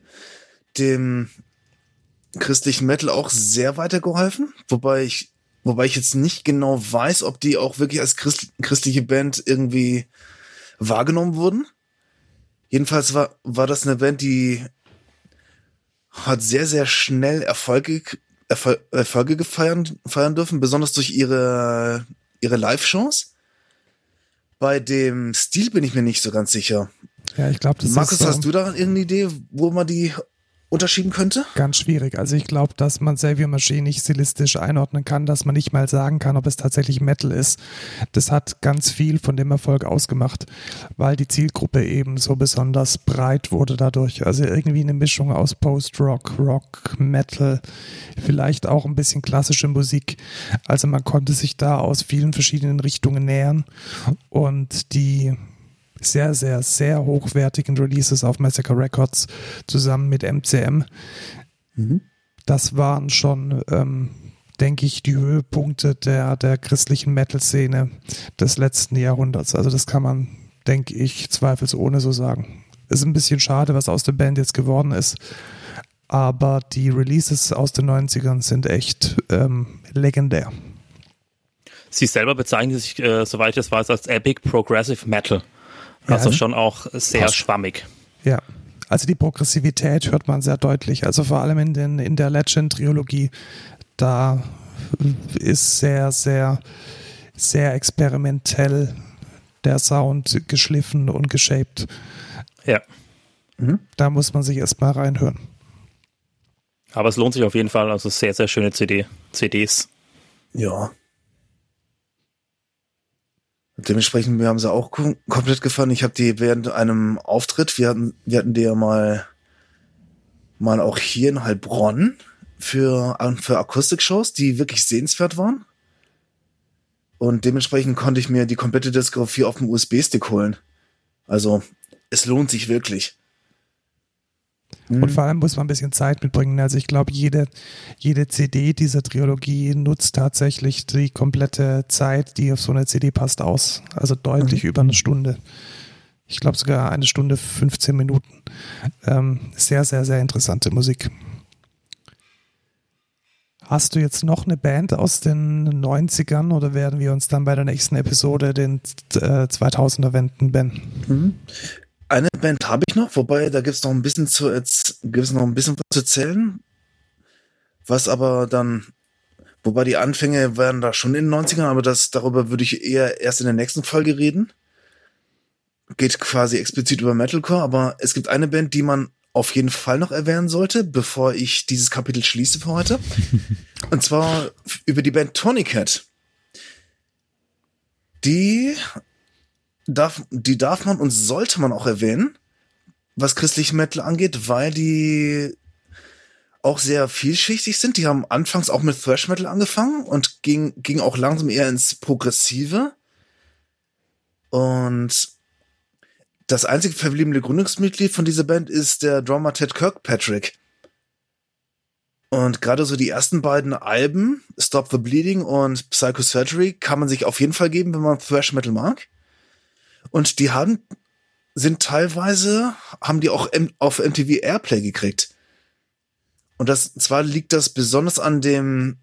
dem christlichen Metal auch sehr weitergeholfen, wobei ich, wobei ich jetzt nicht genau weiß, ob die auch wirklich als Christ, christliche Band irgendwie wahrgenommen wurden. Jedenfalls war, war das eine Band, die hat sehr, sehr schnell Erfolge, Erfol Erfolge gefeiern, feiern dürfen, besonders durch ihre, ihre Live-Shows. Bei dem Stil bin ich mir nicht so ganz sicher. Ja, ich glaube, das Markus, ist. so- hast du da irgendeine Idee, wo man die unterschieben könnte? Ganz schwierig. Also ich glaube, dass man Xavier Machine nicht stilistisch einordnen kann, dass man nicht mal sagen kann, ob es tatsächlich Metal ist. Das hat ganz viel von dem Erfolg ausgemacht, weil die Zielgruppe eben so besonders breit wurde dadurch. Also irgendwie eine Mischung aus Post-Rock, Rock, Metal, vielleicht auch ein bisschen klassische Musik. Also man konnte sich da aus vielen verschiedenen Richtungen nähern und die sehr, sehr, sehr hochwertigen Releases auf Massacre Records zusammen mit MCM. Mhm. Das waren schon, ähm, denke ich, die Höhepunkte der, der christlichen Metal-Szene des letzten Jahrhunderts. Also das kann man, denke ich, zweifelsohne so sagen. Ist ein bisschen schade, was aus der Band jetzt geworden ist. Aber die Releases aus den 90ern sind echt ähm, legendär. Sie selber bezeichnen sich, äh, soweit ich das weiß, als Epic Progressive Metal. Also schon auch sehr passt. schwammig. Ja. Also die Progressivität hört man sehr deutlich. Also vor allem in, den, in der Legend-Trilogie, da ist sehr, sehr, sehr experimentell der Sound geschliffen und geshaped. Ja. Mhm. Da muss man sich erstmal reinhören. Aber es lohnt sich auf jeden Fall. Also sehr, sehr schöne CD, CDs. Ja. Dementsprechend, mir haben sie auch kom komplett gefallen. Ich habe die während einem Auftritt, wir hatten, wir hatten die ja mal, mal auch hier in Heilbronn für, für Akustikshows, die wirklich sehenswert waren. Und dementsprechend konnte ich mir die komplette Diskografie auf dem USB-Stick holen. Also, es lohnt sich wirklich. Und mhm. vor allem muss man ein bisschen Zeit mitbringen. Also ich glaube, jede, jede CD dieser Trilogie nutzt tatsächlich die komplette Zeit, die auf so eine CD passt, aus. Also deutlich mhm. über eine Stunde. Ich glaube sogar eine Stunde 15 Minuten. Ähm, sehr, sehr, sehr interessante Musik. Hast du jetzt noch eine Band aus den 90ern oder werden wir uns dann bei der nächsten Episode den äh, 2000er wenden, Ben? Mhm. Eine Band habe ich noch, wobei da gibt es noch ein bisschen zu gibt's noch ein bisschen was zu erzählen. Was aber dann, wobei die Anfänge waren da schon in den 90ern, aber das, darüber würde ich eher erst in der nächsten Folge reden. Geht quasi explizit über Metalcore, aber es gibt eine Band, die man auf jeden Fall noch erwähnen sollte, bevor ich dieses Kapitel schließe für heute. Und zwar über die Band Tony Cat. Die darf, die darf man und sollte man auch erwähnen, was christliche Metal angeht, weil die auch sehr vielschichtig sind. Die haben anfangs auch mit Thrash Metal angefangen und ging, ging auch langsam eher ins Progressive. Und das einzige verbliebene Gründungsmitglied von dieser Band ist der Drummer Ted Kirkpatrick. Und gerade so die ersten beiden Alben, Stop the Bleeding und Psychosurgery, kann man sich auf jeden Fall geben, wenn man Thrash Metal mag. Und die haben, sind teilweise, haben die auch auf MTV Airplay gekriegt. Und das, zwar liegt das besonders an dem,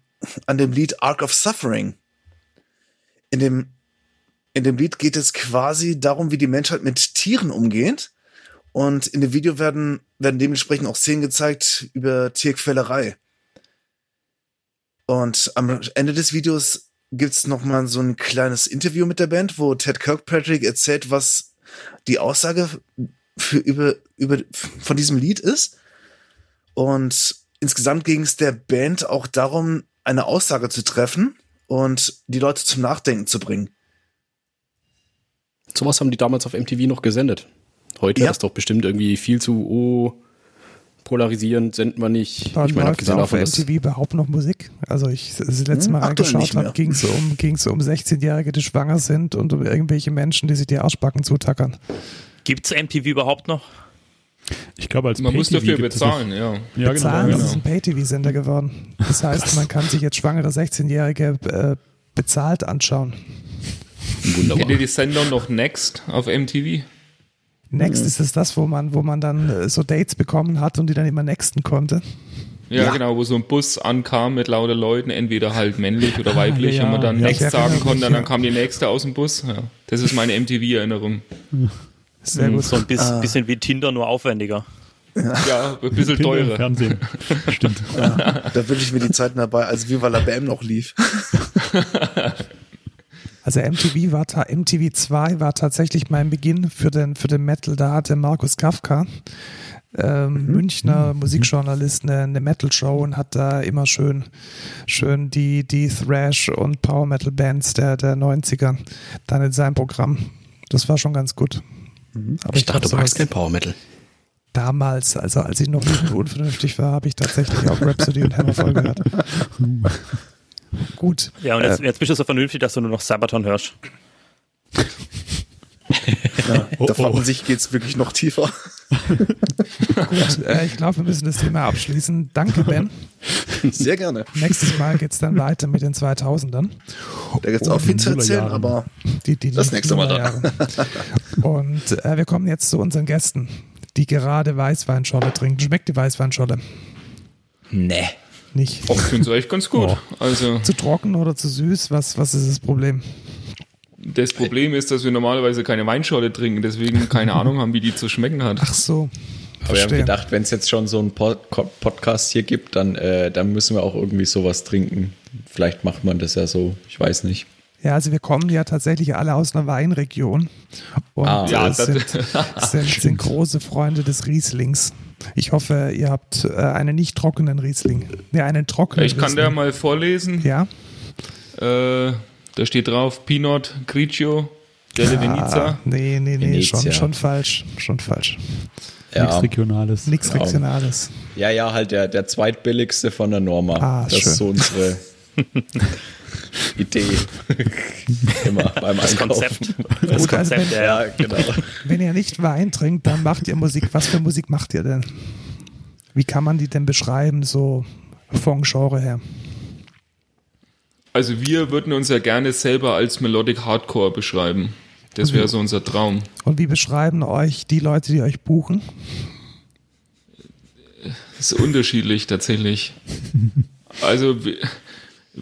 an dem Lied Ark of Suffering. In dem, in dem Lied geht es quasi darum, wie die Menschheit mit Tieren umgeht. Und in dem Video werden, werden dementsprechend auch Szenen gezeigt über Tierquälerei. Und am Ende des Videos gibt's noch mal so ein kleines Interview mit der Band, wo Ted Kirkpatrick erzählt, was die Aussage für über über von diesem Lied ist. Und insgesamt ging es der Band auch darum, eine Aussage zu treffen und die Leute zum Nachdenken zu bringen. Sowas haben die damals auf MTV noch gesendet. Heute ja. ist doch bestimmt irgendwie viel zu, oh, polarisierend sind wir nicht. Wann ich meine, abgesehen auf MTV überhaupt noch Musik? Also ich das letzte hm, Mal hm, reingeschaut habe, ging es um, ging's um 16-Jährige, die schwanger sind und um irgendwelche Menschen, die sich die Arschbacken zutackern. Gibt es MTV überhaupt noch? Ich glaube, als Man muss dafür bezahlen, ja. ja. Bezahlen, genau. das ist ein Pay-TV-Sender geworden. Das heißt, man kann sich jetzt schwangere 16-Jährige äh, bezahlt anschauen. Wunderbar. Kennt ihr die Sender noch Next auf MTV? Next mhm. ist es das, wo man, wo man dann äh, so Dates bekommen hat und die dann immer nexten konnte. Ja, ja, genau, wo so ein Bus ankam mit lauter Leuten, entweder halt männlich oder weiblich, ja, und man dann ja, Next sagen konnte, und dann kam die nächste aus dem Bus. Ja, das ist meine MTV-Erinnerung. Sehr gut. So ein bisschen, ah. bisschen wie Tinder, nur aufwendiger. Ja, ein bisschen teurer. Fernsehen. Stimmt. Ja, da wünsche ich mir die Zeiten dabei, als Viva la BM noch lief. Also MTV war MTV 2 war tatsächlich mein Beginn für den, für den Metal. Da hatte Markus Kafka, ähm, mhm. Münchner mhm. Musikjournalist, eine, eine Metal-Show und hat da immer schön, schön die, die Thrash und Power Metal Bands der, der 90er dann in seinem Programm. Das war schon ganz gut. Mhm. Aber ich, ich dachte, du magst kein Power Metal damals, also als ich noch nicht unvernünftig war, habe ich tatsächlich auch Rhapsody und Hammerfall gehört. Gut. Ja, und jetzt, äh, jetzt bist du so vernünftig, dass du nur noch Sabaton hörst. Ja, oh, da fragt man sich, geht es wirklich noch tiefer? Gut, äh, ich glaube, wir müssen das Thema abschließen. Danke, Ben. Sehr gerne. Nächstes Mal geht es dann weiter mit den 2000ern. Da gibt es auch viel zu erzählen, aber die, die das nächste Mal dann. Und äh, wir kommen jetzt zu unseren Gästen die gerade Weißweinscholle trinken. Schmeckt die Weißweinscholle? Nee. Nicht. Oh, ich finde es echt ganz gut. Oh. Also zu trocken oder zu süß? Was, was ist das Problem? Das Problem ist, dass wir normalerweise keine Weinscholle trinken, deswegen keine Ahnung haben, wie die zu schmecken hat. Ach so. Aber wir haben gedacht, wenn es jetzt schon so einen Pod Podcast hier gibt, dann, äh, dann müssen wir auch irgendwie sowas trinken. Vielleicht macht man das ja so, ich weiß nicht. Ja, also wir kommen ja tatsächlich alle aus einer Weinregion und ah, ja, sind, sind, sind, große Freunde des Rieslings. Ich hoffe, ihr habt äh, einen nicht trockenen Riesling. Ja, einen trockenen Ich kann Riesling. der mal vorlesen. Ja. Äh, da steht drauf Pinot Grigio delle ja, Venezia. Nee, nee, nee, Venezia. schon, schon falsch. Schon falsch. Ja. Nichts Regionales. Nichts genau. Regionales. Ja, ja, halt der, der zweitbilligste von der Norma. Ah, das schön. ist so unsere Idee. Immer beim das Konzept. Das Gut, Konzept, also wenn, ja, genau. Wenn ihr nicht Wein trinkt, dann macht ihr Musik. Was für Musik macht ihr denn? Wie kann man die denn beschreiben, so vom Genre her? Also wir würden uns ja gerne selber als Melodic Hardcore beschreiben. Das wäre so unser Traum. Und wie beschreiben euch die Leute, die euch buchen? Das ist unterschiedlich tatsächlich. Also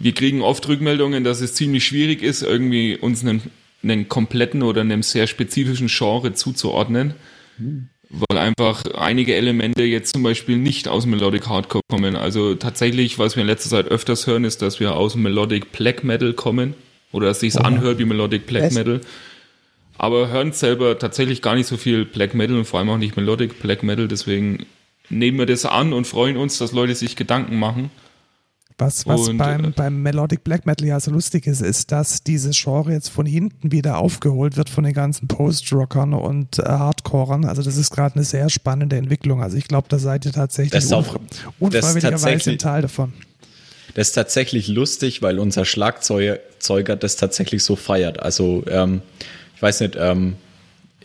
wir kriegen oft Rückmeldungen, dass es ziemlich schwierig ist, irgendwie uns einen, einen kompletten oder einem sehr spezifischen Genre zuzuordnen. Mhm. Weil einfach einige Elemente jetzt zum Beispiel nicht aus Melodic Hardcore kommen. Also tatsächlich, was wir in letzter Zeit öfters hören, ist, dass wir aus Melodic Black Metal kommen. Oder dass sich's oh. anhört wie Melodic Black Metal. Aber hören selber tatsächlich gar nicht so viel Black Metal und vor allem auch nicht Melodic Black Metal. Deswegen nehmen wir das an und freuen uns, dass Leute sich Gedanken machen was, was und, beim, äh, beim Melodic Black Metal ja so lustig ist, ist, dass dieses Genre jetzt von hinten wieder aufgeholt wird von den ganzen Post-Rockern und äh, Hardcorern. Also das ist gerade eine sehr spannende Entwicklung. Also ich glaube, da seid ihr tatsächlich auch, unfreiwilligerweise ein Teil davon. Das ist tatsächlich lustig, weil unser Schlagzeuger das tatsächlich so feiert. Also ähm, ich weiß nicht, ähm,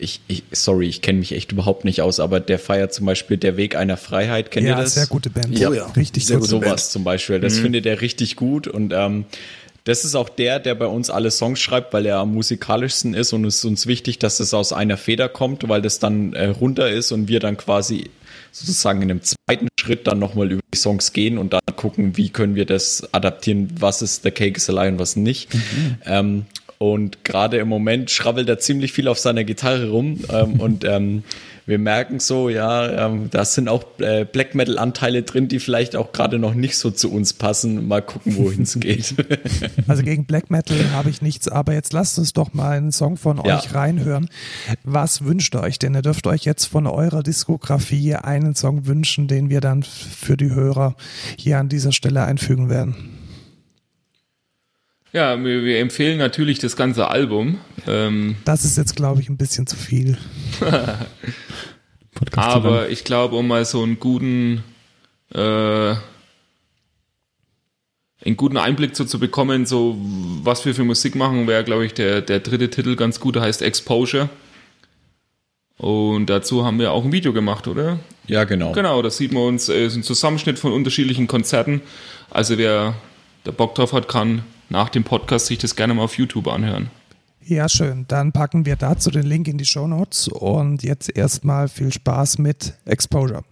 ich, ich, sorry, ich kenne mich echt überhaupt nicht aus, aber der feiert zum Beispiel Der Weg einer Freiheit. Kennt ja, ihr das? sehr gute Band. Ja, oh ja. richtig sehr gut. Sowas Band. zum Beispiel. Das mhm. findet er richtig gut und ähm, das ist auch der, der bei uns alle Songs schreibt, weil er am musikalischsten ist und es ist uns wichtig, dass es aus einer Feder kommt, weil das dann äh, runter ist und wir dann quasi sozusagen in einem zweiten Schritt dann nochmal über die Songs gehen und dann gucken, wie können wir das adaptieren, was ist The Cake is a Lie und was nicht. Mhm. Ähm, und gerade im Moment schrabbelt er ziemlich viel auf seiner Gitarre rum. Ähm, und ähm, wir merken so, ja, ähm, da sind auch äh, Black Metal-Anteile drin, die vielleicht auch gerade noch nicht so zu uns passen. Mal gucken, wohin es geht. Also gegen Black Metal habe ich nichts, aber jetzt lasst uns doch mal einen Song von ja. euch reinhören. Was wünscht ihr euch denn? Ihr dürft euch jetzt von eurer Diskografie einen Song wünschen, den wir dann für die Hörer hier an dieser Stelle einfügen werden. Ja, wir, wir, empfehlen natürlich das ganze Album. Ähm, das ist jetzt, glaube ich, ein bisschen zu viel. Aber ich glaube, um mal so einen guten, äh, einen guten Einblick so zu bekommen, so was wir für Musik machen, wäre, glaube ich, der, der dritte Titel ganz gut, der heißt Exposure. Und dazu haben wir auch ein Video gemacht, oder? Ja, genau. Genau, da sieht man uns, äh, ist ein Zusammenschnitt von unterschiedlichen Konzerten. Also wer der Bock drauf hat, kann nach dem Podcast sich das gerne mal auf YouTube anhören. Ja, schön. Dann packen wir dazu den Link in die Show Notes und jetzt erstmal viel Spaß mit Exposure.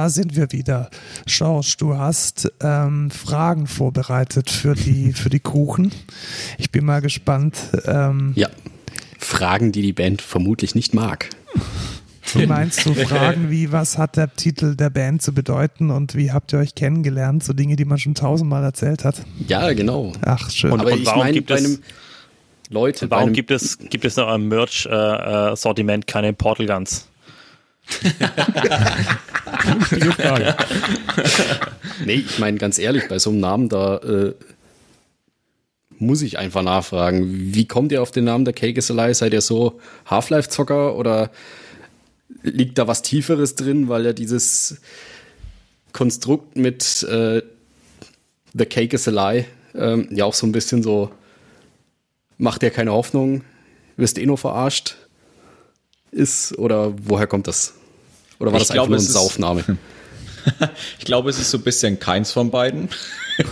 Da sind wir wieder. Schorsch, du hast ähm, Fragen vorbereitet für die, für die Kuchen. Ich bin mal gespannt. Ähm, ja, Fragen, die die Band vermutlich nicht mag. Du meinst so Fragen wie, was hat der Titel der Band zu bedeuten und wie habt ihr euch kennengelernt? So Dinge, die man schon tausendmal erzählt hat. Ja, genau. Ach, schön. Und, Aber und ich warum meine, gibt es, Leute, warum gibt es, gibt es noch im Merch-Sortiment keine Portal Guns? Nee, ich meine ganz ehrlich, bei so einem Namen da äh, muss ich einfach nachfragen. Wie kommt ihr auf den Namen der Cake is Alive? Seid ihr so Half-Life-Zocker oder liegt da was Tieferes drin, weil ja dieses Konstrukt mit äh, The Cake is Alive ähm, ja auch so ein bisschen so macht dir keine Hoffnung, wirst eh nur verarscht ist oder woher kommt das? Oder war Ich das einfach glaube, nur ein es ist- Saufname? Ich glaube, es ist so ein bisschen keins von beiden.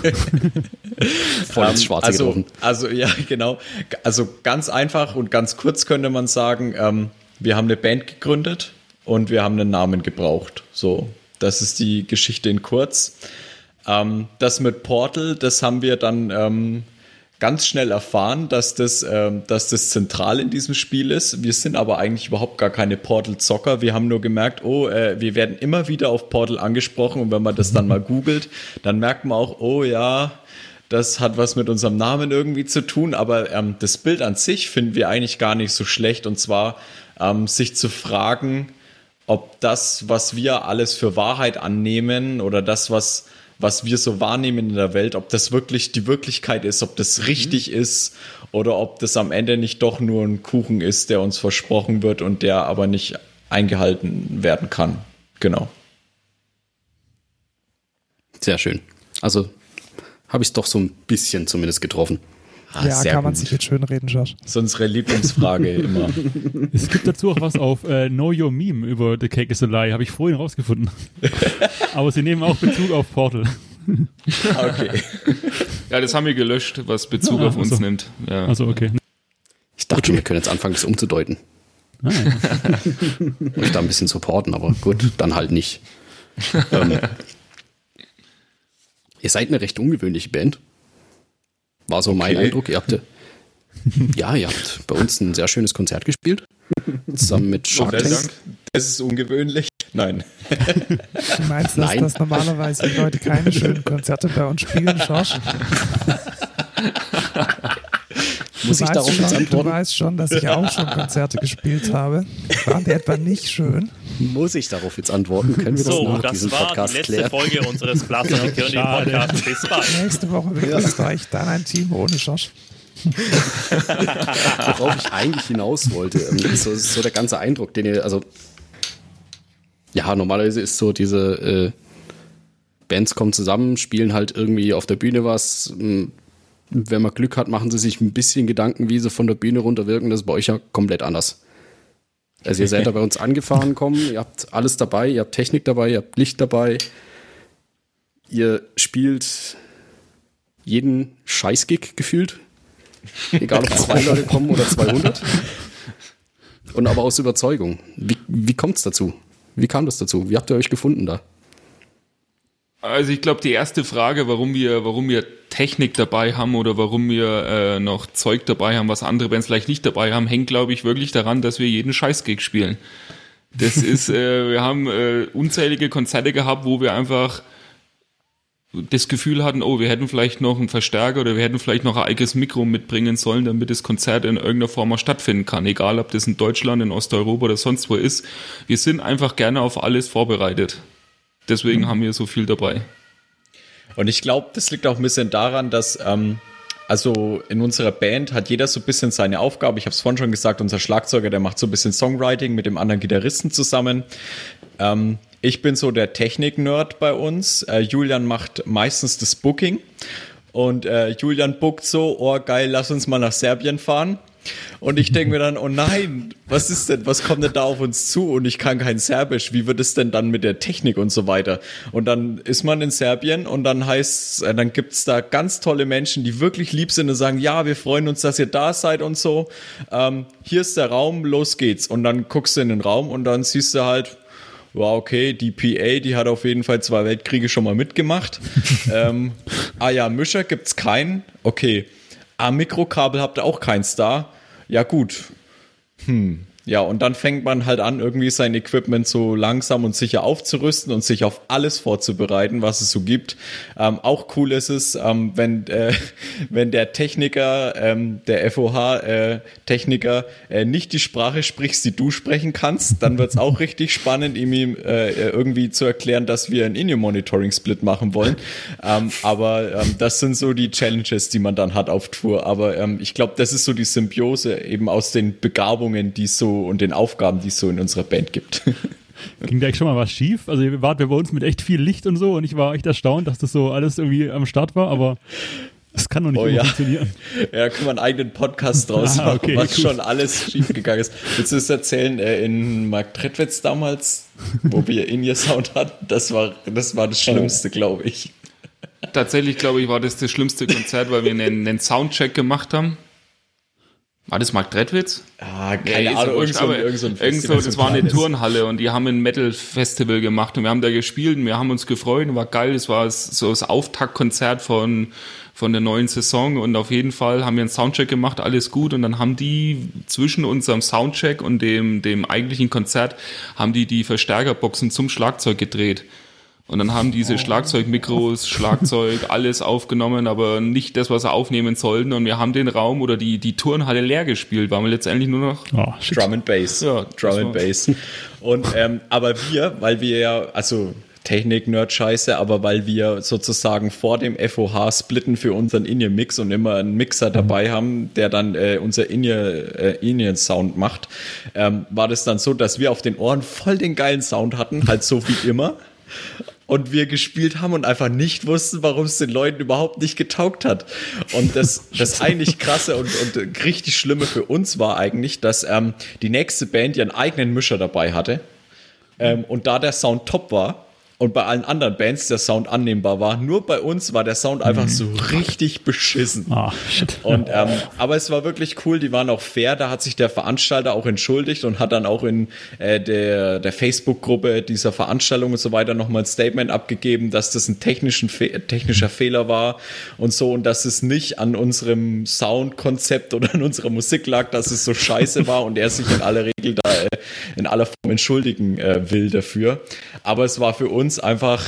Voll ins Ähm, Schwarze also, getroffen. Also ja, genau. Also ganz einfach und ganz kurz könnte man sagen, ähm, wir haben eine Band gegründet und wir haben einen Namen gebraucht. So, das ist die Geschichte in kurz. Ähm, das mit Portal, das haben wir dann ähm, ganz schnell erfahren, dass das, ähm, dass das zentral in diesem Spiel ist. Wir sind aber eigentlich überhaupt gar keine Portal-Zocker. Wir haben nur gemerkt, oh, äh, wir werden immer wieder auf Portal angesprochen und wenn man das dann mal googelt, dann merkt man auch, oh ja, das hat was mit unserem Namen irgendwie zu tun, aber ähm, das Bild an sich finden wir eigentlich gar nicht so schlecht und zwar ähm, sich zu fragen, ob das, was wir alles für Wahrheit annehmen oder das, was, was wir so wahrnehmen in der Welt, ob das wirklich die Wirklichkeit ist, ob das richtig ist oder ob das am Ende nicht doch nur ein Kuchen ist, der uns versprochen wird und der aber nicht eingehalten werden kann. Genau. Sehr schön. Also habe ich es doch so ein bisschen zumindest getroffen. Ah, ja, sehr kann man gut. sich jetzt schön reden, Josh. Das ist unsere Lieblingsfrage immer. Es gibt dazu auch was auf äh, Know Your Meme über The Cake is a Lie, habe ich vorhin rausgefunden. Aber sie nehmen auch Bezug auf Portal. Okay. Ja, das haben wir gelöscht, was Bezug Ah, auf uns ach so. nimmt. Ja. Also okay. Ich dachte, wir können jetzt anfangen, das umzudeuten. Ah, ja. Euch da ein bisschen supporten, aber gut, dann halt nicht. ähm, ihr seid eine recht ungewöhnliche Band. War so mein Okay. Eindruck. Ihr habt ja, ihr habt bei uns ein sehr schönes Konzert gespielt. Zusammen mit Shark Das, Tank. das ist ungewöhnlich. Nein. Du meinst, dass, Nein. dass normalerweise die Leute keine schönen Konzerte bei uns spielen, Josh? Muss du ich weißt darauf schon, jetzt Du antworten? weißt schon, dass ich auch schon Konzerte gespielt habe. Waren die etwa nicht schön? Muss ich darauf jetzt antworten? Können wir das So, nach das diesem war Podcast die letzte klären? Folge unseres Blaster Security Podcasts. Bis bald. Nächste Woche begrüßt euch dann ein Team ohne Josh. worauf ich eigentlich hinaus wollte. Ähm, So, so der ganze Eindruck, den ihr, also ja, normalerweise ist so diese äh, Bands kommen zusammen, spielen halt irgendwie auf der Bühne was. Wenn man Glück hat, machen sie sich ein bisschen Gedanken, wie sie von der Bühne runterwirken. Das ist bei euch ja komplett anders. Also ihr seid da bei uns angefahren kommen, ihr habt alles dabei, ihr habt Technik dabei, ihr habt Licht dabei. Ihr spielt jeden Scheißgig gefühlt. Egal ob zwei Leute kommen oder 200. Und aber aus Überzeugung. Wie, wie kommt es dazu? Wie kam das dazu? Wie habt ihr euch gefunden da? Also ich glaube, die erste Frage, warum wir, warum wir Technik dabei haben oder warum wir äh, noch Zeug dabei haben, was andere Bands vielleicht nicht dabei haben, hängt, glaube ich, wirklich daran, dass wir jeden Scheißgig spielen. Das ist, äh, wir haben äh, unzählige Konzerte gehabt, wo wir einfach das Gefühl hatten, oh, wir hätten vielleicht noch einen Verstärker oder wir hätten vielleicht noch ein eigenes Mikro mitbringen sollen, damit das Konzert in irgendeiner Form auch stattfinden kann. Egal, ob das in Deutschland, in Osteuropa oder sonst wo ist. Wir sind einfach gerne auf alles vorbereitet. Deswegen haben wir so viel dabei. Und ich glaube, das liegt auch ein bisschen daran, dass ähm, also in unserer Band hat jeder so ein bisschen seine Aufgabe. Ich habe es vorhin schon gesagt, unser Schlagzeuger, der macht so ein bisschen Songwriting mit dem anderen Gitarristen zusammen. Ähm, ich bin so der Technik-Nerd bei uns. Äh, Julian macht meistens das Booking. Und äh, Julian bookt so, oh geil, lass uns mal nach Serbien fahren. Und ich denke mir dann, oh nein, was ist denn, was kommt denn da auf uns zu? Und ich kann kein Serbisch, wie wird es denn dann mit der Technik und so weiter? Und dann ist man in Serbien und dann heißt äh, dann gibt's da ganz tolle Menschen, die wirklich lieb sind und sagen, ja, wir freuen uns, dass ihr da seid und so. Ähm, hier ist der Raum, los geht's. Und dann guckst du in den Raum und dann siehst du halt, war okay, die PA, die hat auf jeden Fall zwei Weltkriege schon mal mitgemacht. ähm, ah ja, Mischer gibt's keinen. Okay. Ah, Mikrokabel habt ihr auch keins da. Ja, gut. Hm. Ja, und dann fängt man halt an, irgendwie sein Equipment so langsam und sicher aufzurüsten und sich auf alles vorzubereiten, was es so gibt. Ähm, auch cool ist es, ähm, wenn, äh, wenn der Techniker, ähm, der FOH-Techniker, äh, äh, nicht die Sprache spricht, die du sprechen kannst, dann wird's auch richtig spannend, ihm äh, irgendwie zu erklären, dass wir ein In-Ear-Monitoring-Split machen wollen. Ähm, aber ähm, das sind so die Challenges, die man dann hat auf Tour. Aber ähm, ich glaube, das ist so die Symbiose eben aus den Begabungen, die so und den Aufgaben, die es so in unserer Band gibt. Ging da echt schon mal was schief? Also ihr wart bei uns mit echt viel Licht und so und ich war echt erstaunt, dass das so alles irgendwie am Start war, aber das kann doch nicht Oh immer ja. funktionieren. Ja, da können wir einen eigenen Podcast draus Ah, machen, okay, was gut. schon alles schiefgegangen ist. Willst du es erzählen, äh, in Mark Trettwitz damals, wo wir In-Ear-Sound hatten? Das war, das war das Schlimmste, glaube ich. Tatsächlich, glaube ich, war das das schlimmste Konzert, weil wir einen, einen Soundcheck gemacht haben. War das Mark Trettwitz? Ah, Nee, keine ist Ahnung, irgend so, irgend so ein Festival, das so war eine. Turnhalle und die haben ein Metal-Festival gemacht und wir haben da gespielt und wir haben uns gefreut und war geil. Das war so das Auftaktkonzert von, von der neuen Saison und auf jeden Fall haben wir einen Soundcheck gemacht, alles gut und dann haben die zwischen unserem Soundcheck und dem, dem eigentlichen Konzert haben die die Verstärkerboxen zum Schlagzeug gedreht. Und dann haben diese Schlagzeugmikros, Schlagzeug, alles aufgenommen, aber nicht das, was sie aufnehmen sollten. Und wir haben den Raum oder die, die Turnhalle leer gespielt, weil wir letztendlich nur noch Oh. Drum and Bass. Ja, Drum and Bass. Und ähm, aber wir, weil wir ja, also Technik-Nerd-Scheiße, aber weil wir sozusagen vor dem FOH splitten für unseren In-Ear-Mix und immer einen Mixer dabei haben, der dann äh, unser In-Ear- äh, In-Ear-Sound macht, ähm, war das dann so, dass wir auf den Ohren voll den geilen Sound hatten, halt so wie immer. Und wir gespielt haben und einfach nicht wussten, warum es den Leuten überhaupt nicht getaugt hat. Und das, das eigentlich krasse und, und richtig schlimme für uns war eigentlich, dass ähm, die nächste Band ihren eigenen Mischer dabei hatte. Ähm, und da der Sound top war und bei allen anderen Bands der Sound annehmbar war, nur bei uns war der Sound einfach so richtig beschissen. Shit. Und, ähm, aber es war wirklich cool, die waren auch fair, da hat sich der Veranstalter auch entschuldigt und hat dann auch in äh, der, der Facebook-Gruppe dieser Veranstaltung und so weiter nochmal ein Statement abgegeben, dass das ein technischen Fe technischer Fehler war und so und dass es nicht an unserem Soundkonzept oder an unserer Musik lag, dass es so scheiße war und er sich in aller Regel da äh, in aller Form entschuldigen äh, will dafür. Aber es war für uns einfach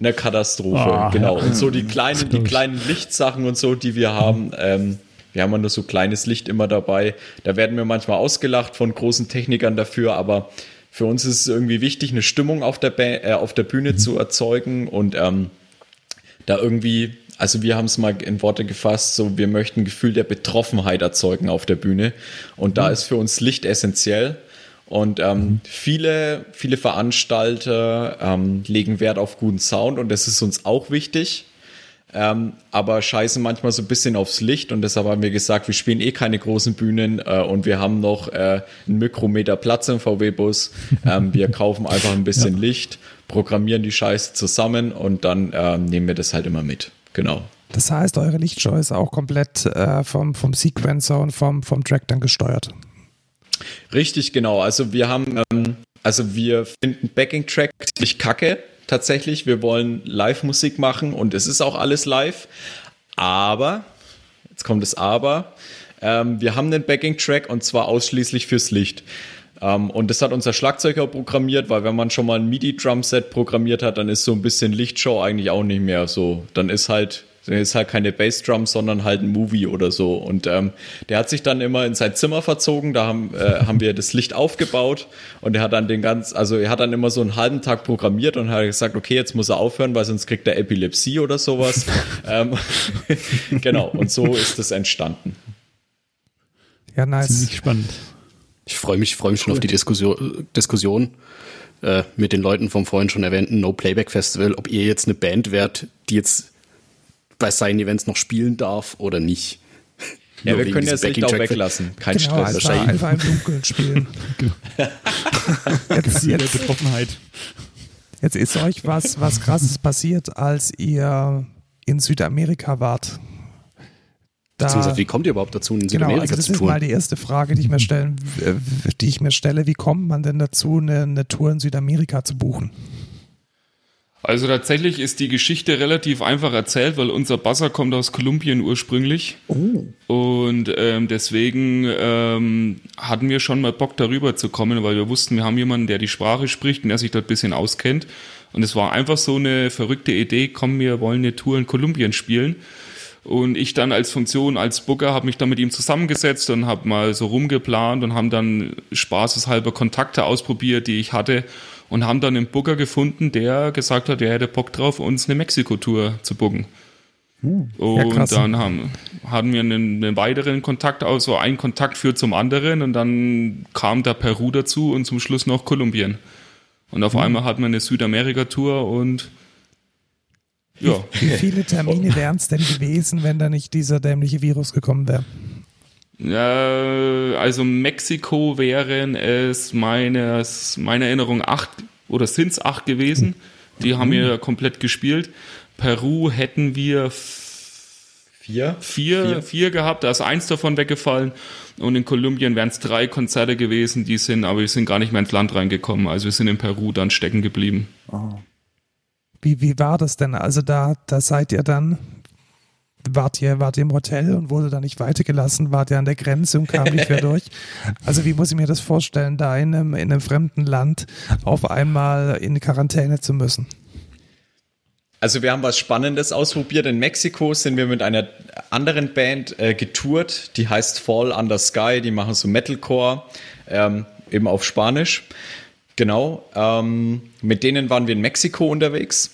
eine Katastrophe, Ah, genau. ja. Und so die kleinen, die kleinen Lichtsachen und so, die wir haben, ähm, wir haben ja nur so kleines Licht immer dabei. Da werden wir manchmal ausgelacht von großen Technikern dafür, aber für uns ist es irgendwie wichtig, eine Stimmung auf der, ba äh, auf der Bühne zu erzeugen und ähm, da irgendwie, also wir haben es mal in Worte gefasst, so wir möchten ein Gefühl der Betroffenheit erzeugen auf der Bühne und da ist für uns Licht essentiell. Und ähm, viele, viele Veranstalter ähm, legen Wert auf guten Sound und das ist uns auch wichtig. Ähm, aber scheißen manchmal so ein bisschen aufs Licht und deshalb haben wir gesagt, wir spielen eh keine großen Bühnen äh, und wir haben noch äh, einen Mikrometer Platz im VW-Bus. Ähm, wir kaufen einfach ein bisschen Licht, programmieren die Scheiße zusammen und dann ähm, nehmen wir das halt immer mit. Genau. Das heißt, eure Lichtshow ist auch komplett äh, vom, vom Sequencer und vom, vom Track dann gesteuert. Richtig, genau. Also wir haben, ähm, also wir finden Backing-Track ziemlich kacke, tatsächlich. Wir wollen Live-Musik machen und es ist auch alles live. Aber, jetzt kommt das Aber, ähm, wir haben einen Backing-Track und zwar ausschließlich fürs Licht. Ähm, und das hat unser Schlagzeuger programmiert, weil wenn man schon mal ein MIDI-Drumset programmiert hat, dann ist so ein bisschen Lichtshow eigentlich auch nicht mehr so. Dann ist halt ist halt keine Bassdrum, sondern halt ein Movie oder so. Und ähm, der hat sich dann immer in sein Zimmer verzogen. Da haben, äh, haben wir das Licht aufgebaut und er hat dann den ganz, also er hat dann immer so einen halben Tag programmiert und hat gesagt, okay, jetzt muss er aufhören, weil sonst kriegt er Epilepsie oder sowas. ähm, genau. Und so ist es entstanden. Ja, nice. Ziemlich spannend. Ich freue mich, freue mich schon auf die Diskussion, Diskussion äh, mit den Leuten vom vorhin schon erwähnten No Playback Festival, ob ihr jetzt eine Band wärt, die jetzt bei seinen Events noch spielen darf oder nicht. Ja, Nur wir können das Licht auch weglassen. Kein Genau, Stress. einfach, wahrscheinlich. einfach im Dunkeln spielen. jetzt, Gefühl der jetzt, Betroffenheit. jetzt ist euch was, was krasses passiert, als ihr in Südamerika wart. Da, Beziehungsweise, wie kommt ihr überhaupt dazu, in genau, Südamerika also das zu ist touren? mal die erste Frage, die ich mir stellen, die ich mir stelle. Wie kommt man denn dazu, eine, eine Tour in Südamerika zu buchen? Also tatsächlich ist die Geschichte relativ einfach erzählt, weil unser Basser kommt aus Kolumbien ursprünglich. Und ähm, deswegen ähm, hatten wir schon mal Bock darüber zu kommen, weil wir wussten, wir haben jemanden, der die Sprache spricht und der sich dort ein bisschen auskennt. Und es war einfach so eine verrückte Idee, komm, wir wollen eine Tour in Kolumbien spielen. Und ich dann als Funktion, als Booker, habe mich dann mit ihm zusammengesetzt und habe mal so rumgeplant und haben dann spaßeshalber Kontakte ausprobiert, die ich hatte und haben dann einen Booker gefunden, der gesagt hat, er hätte Bock drauf, uns eine Mexiko-Tour zu booken. Und krass. dann haben, hatten wir einen, einen weiteren Kontakt, also ein Kontakt führt zum anderen und dann kam da Peru dazu und zum Schluss noch Kolumbien. Und auf einmal hat man eine Südamerika-Tour und ja, Wie viele Termine wären es denn gewesen, wenn da nicht dieser dämliche Virus gekommen wäre? Also Mexiko wären es meines, meiner Erinnerung acht oder sind es acht gewesen. Die haben wir komplett gespielt. Peru hätten wir Vier? vier, Vier. vier gehabt, da ist eins davon weggefallen. Und in Kolumbien wären es drei Konzerte gewesen, die sind, aber wir sind gar nicht mehr ins Land reingekommen. Also wir sind in Peru dann stecken geblieben. Wie, wie war das denn? Also da, da seid ihr dann, wart ihr, wart ihr im Hotel und wurde da nicht weitergelassen, wart ihr an der Grenze und kam nicht mehr durch? Also wie muss ich mir das vorstellen, da in einem, in einem fremden Land auf einmal in Quarantäne zu müssen? Also wir haben was Spannendes ausprobiert. In Mexiko sind wir mit einer anderen Band äh, getourt, die heißt Fall Under Sky. Die machen so Metalcore, ähm, eben auf Spanisch. Genau. Ähm, mit denen waren wir in Mexiko unterwegs.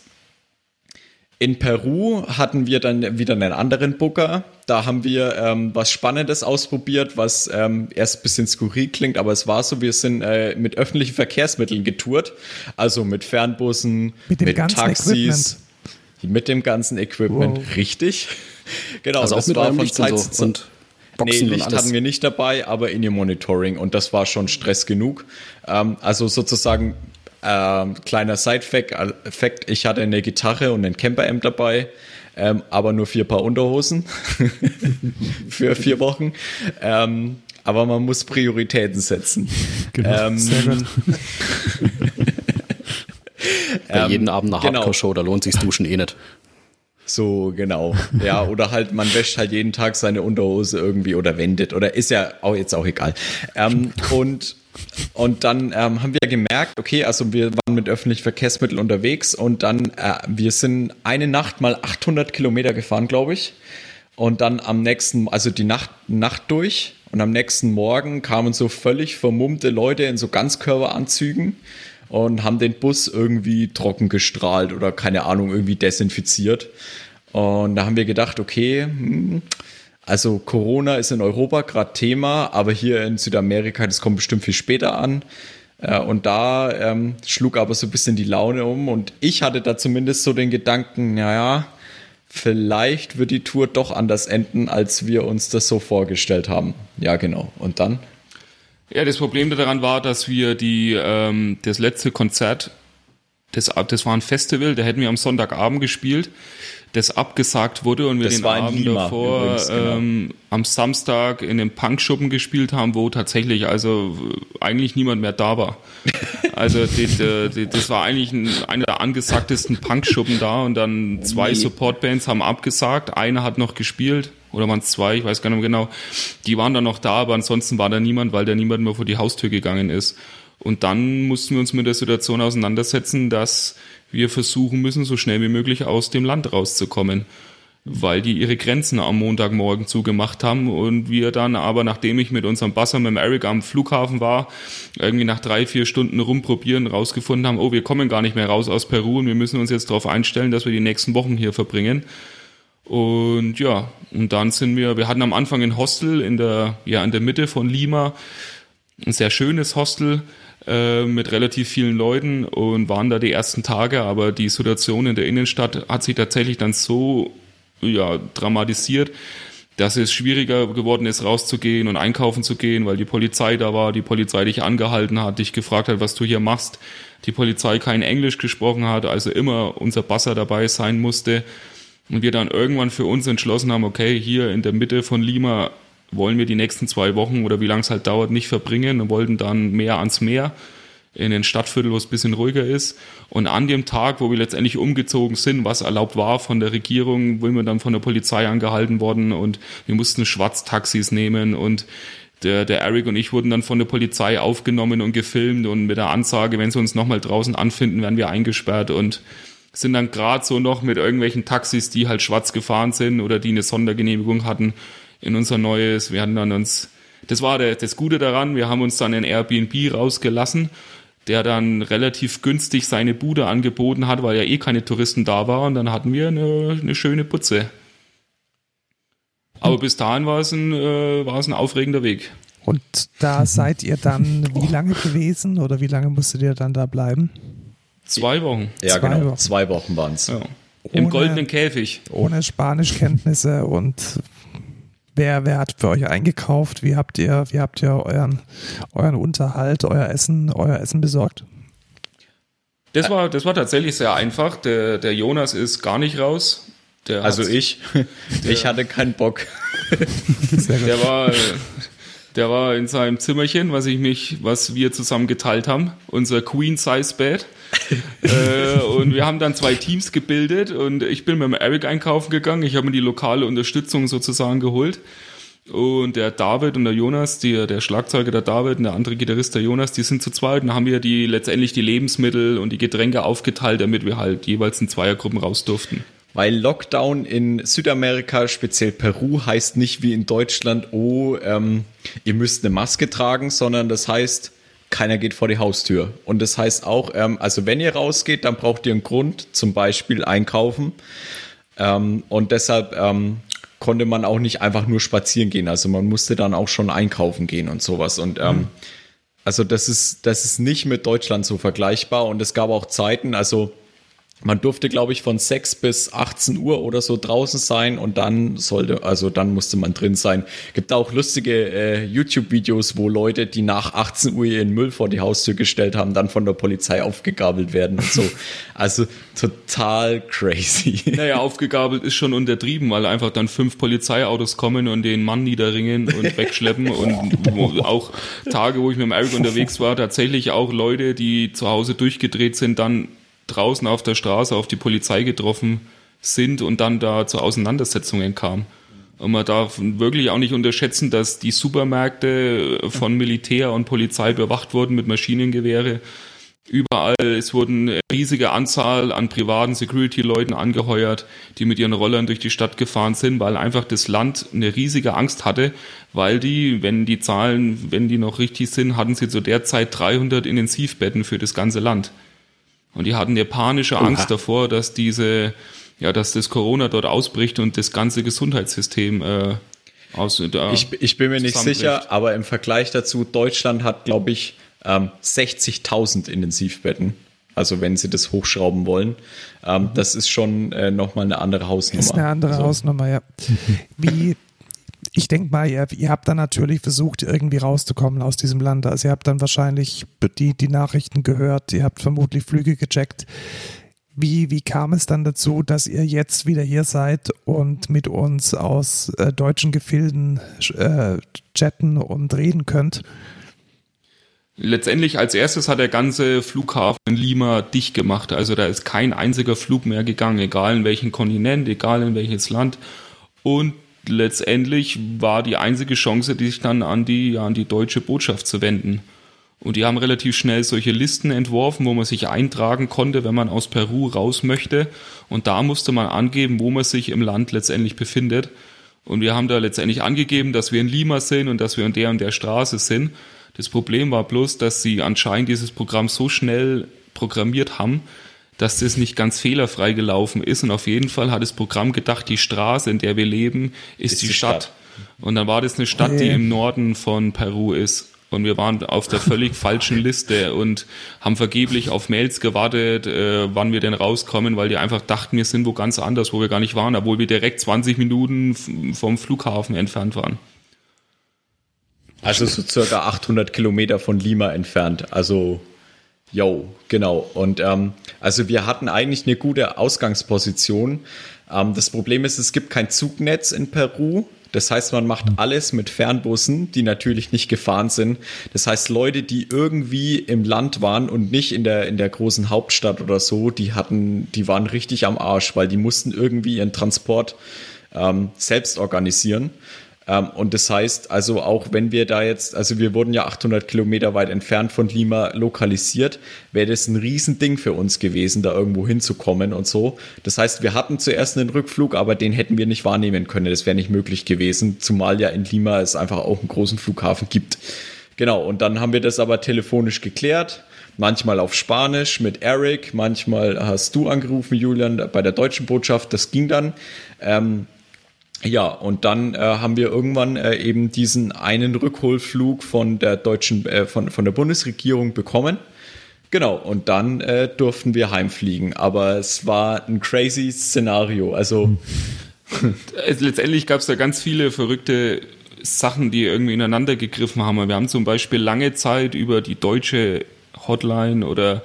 In Peru hatten wir dann wieder einen anderen Booker. Da haben wir ähm, was Spannendes ausprobiert, was ähm, erst ein bisschen skurril klingt, aber es war so, wir sind äh, mit öffentlichen Verkehrsmitteln getourt. Also mit Fernbussen, Mit mit Taxis. Mit dem ganzen Equipment, Wow. richtig. Genau, Also auch das mit war von Licht Zeit und zu Zeit. Nee, Boxen und Licht alles. hatten wir nicht dabei, aber in ihr Monitoring und das war schon Stress genug. Ähm, also sozusagen ähm, kleiner Side-Fact, Fact, ich hatte eine Gitarre und ein Camper-Amp dabei, ähm, aber nur vier Paar Unterhosen für vier Wochen. Ähm, aber man muss Prioritäten setzen. Genau. Ähm, Sehr gut. Bei ähm, jeden Abend eine genau. Hardcore-Show, da lohnt sich Duschen eh nicht. So, genau. Ja, oder halt, man wäscht halt jeden Tag seine Unterhose irgendwie oder wendet oder ist ja auch jetzt auch egal. Ähm, und, und dann ähm, haben wir gemerkt, okay, also wir waren mit öffentlichen Verkehrsmitteln unterwegs und dann, äh, wir sind eine Nacht mal 800 Kilometer gefahren, glaube ich. Und dann am nächsten, also die Nacht, Nacht durch und am nächsten Morgen kamen so völlig vermummte Leute in so Ganzkörperanzügen und haben den Bus irgendwie trocken gestrahlt oder keine Ahnung, irgendwie desinfiziert. Und da haben wir gedacht, okay, hm, also Corona ist in Europa gerade Thema, aber hier in Südamerika, das kommt bestimmt viel später an. Äh, Und da ähm, schlug aber so ein bisschen die Laune um und ich hatte da zumindest so den Gedanken, naja, vielleicht wird die Tour doch anders enden, als wir uns das so vorgestellt haben. Ja, genau. Und dann? Ja, das Problem daran war, dass wir die, ähm, das letzte Konzert, das, das war ein Festival, da hätten wir am Sonntagabend gespielt, das abgesagt wurde und wir Das den Abend Lima davor übrigens, genau. ähm, am Samstag in dem Punkschuppen gespielt haben, wo tatsächlich also äh, eigentlich niemand mehr da war. Also die, die, die, das war eigentlich ein, einer der angesagtesten Punkschuppen da und dann zwei Supportbands haben abgesagt, eine hat noch gespielt oder waren es zwei, ich weiß gar nicht mehr genau. Die waren dann noch da, aber ansonsten war da niemand, weil da niemand mehr vor die Haustür gegangen ist. Und dann mussten wir uns mit der Situation auseinandersetzen, dass wir versuchen müssen, so schnell wie möglich aus dem Land rauszukommen, weil die ihre Grenzen am Montagmorgen zugemacht haben und wir dann aber, nachdem ich mit unserem Basser, mit dem Eric am Flughafen war, irgendwie nach drei, vier Stunden rumprobieren, rausgefunden haben, oh, wir kommen gar nicht mehr raus aus Peru und wir müssen uns jetzt darauf einstellen, dass wir die nächsten Wochen hier verbringen. Und ja, und dann sind wir, wir hatten am Anfang ein Hostel in der, ja, in der Mitte von Lima, ein sehr schönes Hostel äh, mit relativ vielen Leuten und waren da die ersten Tage, aber die Situation in der Innenstadt hat sich tatsächlich dann so ja, dramatisiert, dass es schwieriger geworden ist, rauszugehen und einkaufen zu gehen, weil die Polizei da war, die Polizei dich angehalten hat, dich gefragt hat, was du hier machst, die Polizei kein Englisch gesprochen hat, also immer unser Basser dabei sein musste. Und wir dann irgendwann für uns entschlossen haben, okay, hier in der Mitte von Lima wollen wir die nächsten zwei Wochen oder wie lange es halt dauert, nicht verbringen. Und wollten dann mehr ans Meer in den Stadtviertel, wo es ein bisschen ruhiger ist. Und an dem Tag, wo wir letztendlich umgezogen sind, was erlaubt war von der Regierung, sind wir dann von der Polizei angehalten worden und wir mussten Schwarztaxis nehmen. Und der, der Eric und ich wurden dann von der Polizei aufgenommen und gefilmt. Und mit der Ansage, wenn sie uns nochmal draußen anfinden, werden wir eingesperrt und sind dann gerade so noch mit irgendwelchen Taxis, die halt schwarz gefahren sind oder die eine Sondergenehmigung hatten, in unser neues, wir hatten dann uns, das war der, das Gute daran, wir haben uns dann in Airbnb rausgelassen, der dann relativ günstig seine Bude angeboten hat, weil ja eh keine Touristen da waren und dann hatten wir eine, eine schöne Putze. Aber bis dahin war es ein, äh, war es ein aufregender Weg. Und da seid ihr dann wie lange gewesen oder wie lange musstet ihr dann da bleiben? Zwei Wochen. Ja, Zwei genau. Wochen. Zwei Wochen waren es. Ja. Im Ohne- goldenen Käfig. Ohne Spanischkenntnisse und wer, wer hat für euch eingekauft? Wie habt ihr, wie habt ihr euren, euren Unterhalt, euer Essen, euer Essen besorgt? Das war, das war tatsächlich sehr einfach. Der, der Jonas ist gar nicht raus. Der Also ich, ich hatte keinen Bock. Sehr gut. Der war, der war in seinem Zimmerchen, was ich mich, was wir zusammen geteilt haben, unser Queen Size Bed. Äh, und wir haben dann zwei Teams gebildet und ich bin mit dem Eric einkaufen gegangen. Ich habe mir die lokale Unterstützung sozusagen geholt. Und der David und der Jonas, die, der Schlagzeuger der David und der andere Gitarrist der Jonas, die sind zu zweit und haben wir die letztendlich die Lebensmittel und die Getränke aufgeteilt, damit wir halt jeweils in Zweiergruppen raus durften. Weil Lockdown in Südamerika, speziell Peru, heißt nicht wie in Deutschland, oh, ähm, ihr müsst eine Maske tragen, sondern das heißt, keiner geht vor die Haustür. Und das heißt auch, ähm, also wenn ihr rausgeht, dann braucht ihr einen Grund, zum Beispiel einkaufen. Ähm, und deshalb ähm, konnte man auch nicht einfach nur spazieren gehen. Also man musste dann auch schon einkaufen gehen und sowas. Und ähm, also das ist, das ist nicht mit Deutschland so vergleichbar. Und es gab auch Zeiten, also man durfte, glaube ich, von 6 bis 18 Uhr oder so draußen sein und dann sollte, also dann musste man drin sein. Gibt auch lustige äh, YouTube-Videos, wo Leute, die nach 18 Uhr ihren Müll vor die Haustür gestellt haben, dann von der Polizei aufgegabelt werden und so. Also total crazy. Naja, aufgegabelt ist schon untertrieben, weil einfach dann fünf Polizeiautos kommen und den Mann niederringen und wegschleppen und auch Tage, wo ich mit dem Eric unterwegs war, tatsächlich auch Leute, die zu Hause durchgedreht sind, dann draußen auf der Straße auf die Polizei getroffen sind und dann da zu Auseinandersetzungen kam. Und man darf wirklich auch nicht unterschätzen, dass die Supermärkte von Militär und Polizei bewacht wurden mit Maschinengewehre. Überall, es wurden eine riesige Anzahl an privaten Security-Leuten angeheuert, die mit ihren Rollern durch die Stadt gefahren sind, weil einfach das Land eine riesige Angst hatte, weil die, wenn die Zahlen, wenn die noch richtig sind, hatten sie zu der Zeit 300 Intensivbetten für das ganze Land. Und die hatten eine panische Angst davor, dass diese, ja, dass das Corona dort ausbricht und das ganze Gesundheitssystem äh, aus. Da Ich, ich bin mir nicht sicher, aber im Vergleich dazu, Deutschland hat, glaube ich, ähm, 60.000 Intensivbetten. Also wenn sie das hochschrauben wollen. Ähm, das ist schon äh, nochmal eine andere Hausnummer. Ist eine andere Also, Hausnummer, ja. Wie, ich denke mal, ihr, ihr habt dann natürlich versucht, irgendwie rauszukommen aus diesem Land. Also ihr habt dann wahrscheinlich die, die Nachrichten gehört, ihr habt vermutlich Flüge gecheckt. Wie, wie kam es dann dazu, dass ihr jetzt wieder hier seid und mit uns aus äh, deutschen Gefilden äh, chatten und reden könnt? Letztendlich als erstes hat der ganze Flughafen in Lima dicht gemacht. Also da ist kein einziger Flug mehr gegangen, egal in welchen Kontinent, egal in welches Land. Und letztendlich war die einzige Chance, die sich dann an die, an die deutsche Botschaft zu wenden. Und die haben relativ schnell solche Listen entworfen, wo man sich eintragen konnte, wenn man aus Peru raus möchte. Und da musste man angeben, wo man sich im Land letztendlich befindet. Und wir haben da letztendlich angegeben, dass wir in Lima sind und dass wir in der und der Straße sind. Das Problem war bloß, dass sie anscheinend dieses Programm so schnell programmiert haben, dass das nicht ganz fehlerfrei gelaufen ist. Und auf jeden Fall hat das Programm gedacht, die Straße, in der wir leben, ist, die, die Stadt. Stadt. Und dann war das eine Stadt, die im Norden von Peru ist. Und wir waren auf der völlig falschen Liste und haben vergeblich auf Mails gewartet, äh, wann wir denn rauskommen, weil die einfach dachten, wir sind wo ganz anders, wo wir gar nicht waren, obwohl wir direkt 20 Minuten vom Flughafen entfernt waren. also so circa 800 Kilometer von Lima entfernt. Also Jo, genau. Und ähm, also wir hatten eigentlich eine gute Ausgangsposition. Ähm, das Problem ist, es gibt kein Zugnetz in Peru. Das heißt, man macht alles mit Fernbussen, die natürlich nicht gefahren sind. Das heißt, Leute, die irgendwie im Land waren und nicht in der, in der großen Hauptstadt oder so, die hatten, die waren richtig am Arsch, weil die mussten irgendwie ihren Transport ähm, selbst organisieren. Ähm, und das heißt, also auch wenn wir da jetzt, also wir wurden ja 800 Kilometer weit entfernt von Lima lokalisiert, wäre das ein Riesending für uns gewesen, da irgendwo hinzukommen und so. Das heißt, wir hatten zuerst einen Rückflug, aber den hätten wir nicht wahrnehmen können. Das wäre nicht möglich gewesen, zumal ja in Lima es einfach auch einen großen Flughafen gibt. Genau, und dann haben wir das aber telefonisch geklärt manchmal auf Spanisch mit Eric, manchmal hast du angerufen, Julian, bei der deutschen Botschaft, das ging dann. Ähm, ja, und dann äh, haben wir irgendwann äh, eben diesen einen Rückholflug von der deutschen, äh, von, von der Bundesregierung bekommen. Genau, und dann äh, durften wir heimfliegen. Aber es war ein crazy Szenario. Also letztendlich gab es da ganz viele verrückte Sachen, die irgendwie ineinander gegriffen haben. Wir haben zum Beispiel lange Zeit über die deutsche Hotline oder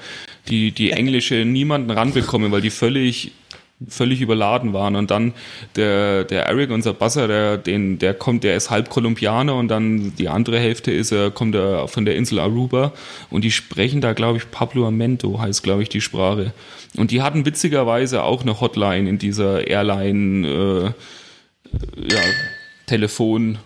die, die englische niemanden ranbekommen, weil die völlig völlig überladen waren. Und dann der, der Eric, unser Basser, der, den, der kommt, der ist halb Kolumbianer und dann die andere Hälfte ist, er kommt er von der Insel Aruba und die sprechen da, glaube ich, Pablo Amento heißt, glaube ich, die Sprache. Und die hatten witzigerweise auch eine Hotline in dieser Airline, äh, ja, Telefon,